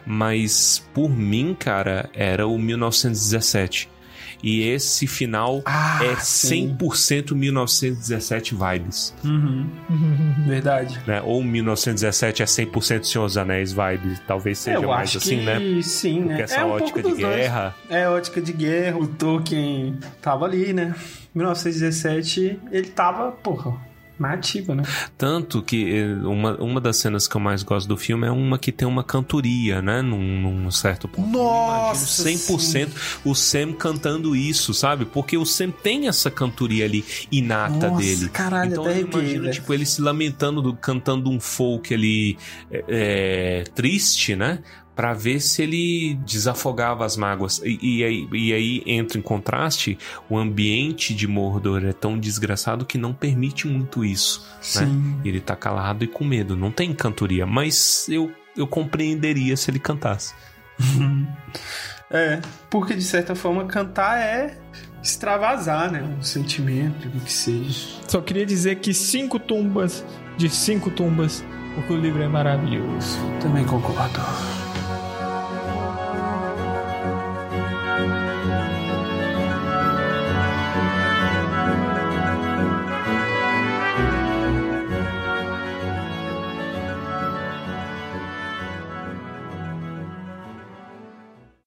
A: Mas por mim, cara, era o 1917. E esse final
E: Ah,
A: é
E: sim.
A: 100% 1917 vibes.
E: Uhum. Verdade.
A: Né? Ou 1917 é 100% Senhor dos Anéis vibes. Talvez seja
E: eu
A: mais
E: acho
A: assim,
E: que
A: né?
E: sim, né?
A: Porque essa
E: é um
A: ótica de
E: dos dois.
A: guerra.
E: É, ótica de guerra. O Tolkien tava ali, né? 1917, ele tava, porra, ativa, né?
A: Tanto que eh, uma, uma das cenas que eu mais gosto do filme é uma que tem uma cantoria, né? Num, num certo ponto.
E: Nossa,
A: Eu imagino 100% o Sam cantando isso, sabe? Porque o Sam tem essa cantoria ali inata
E: Nossa,
A: dele.
E: caralho,
A: então eu imagino,
E: velho.
A: tipo, ele se lamentando, do- cantando um folk ali é, é, triste, né? Pra ver se ele desafogava as mágoas. E, e aí, e aí entra em contraste, o ambiente de Mordor é tão desgraçado que não permite muito isso. Né?
E: Sim.
A: Ele tá calado e com medo. Não tem cantoria, mas eu, eu compreenderia se ele cantasse.
E: É, porque de certa forma cantar é extravasar, né? Um sentimento do que seja.
D: Só queria dizer que cinco tumbas de cinco tumbas, porque o livro é maravilhoso.
E: Também concordo.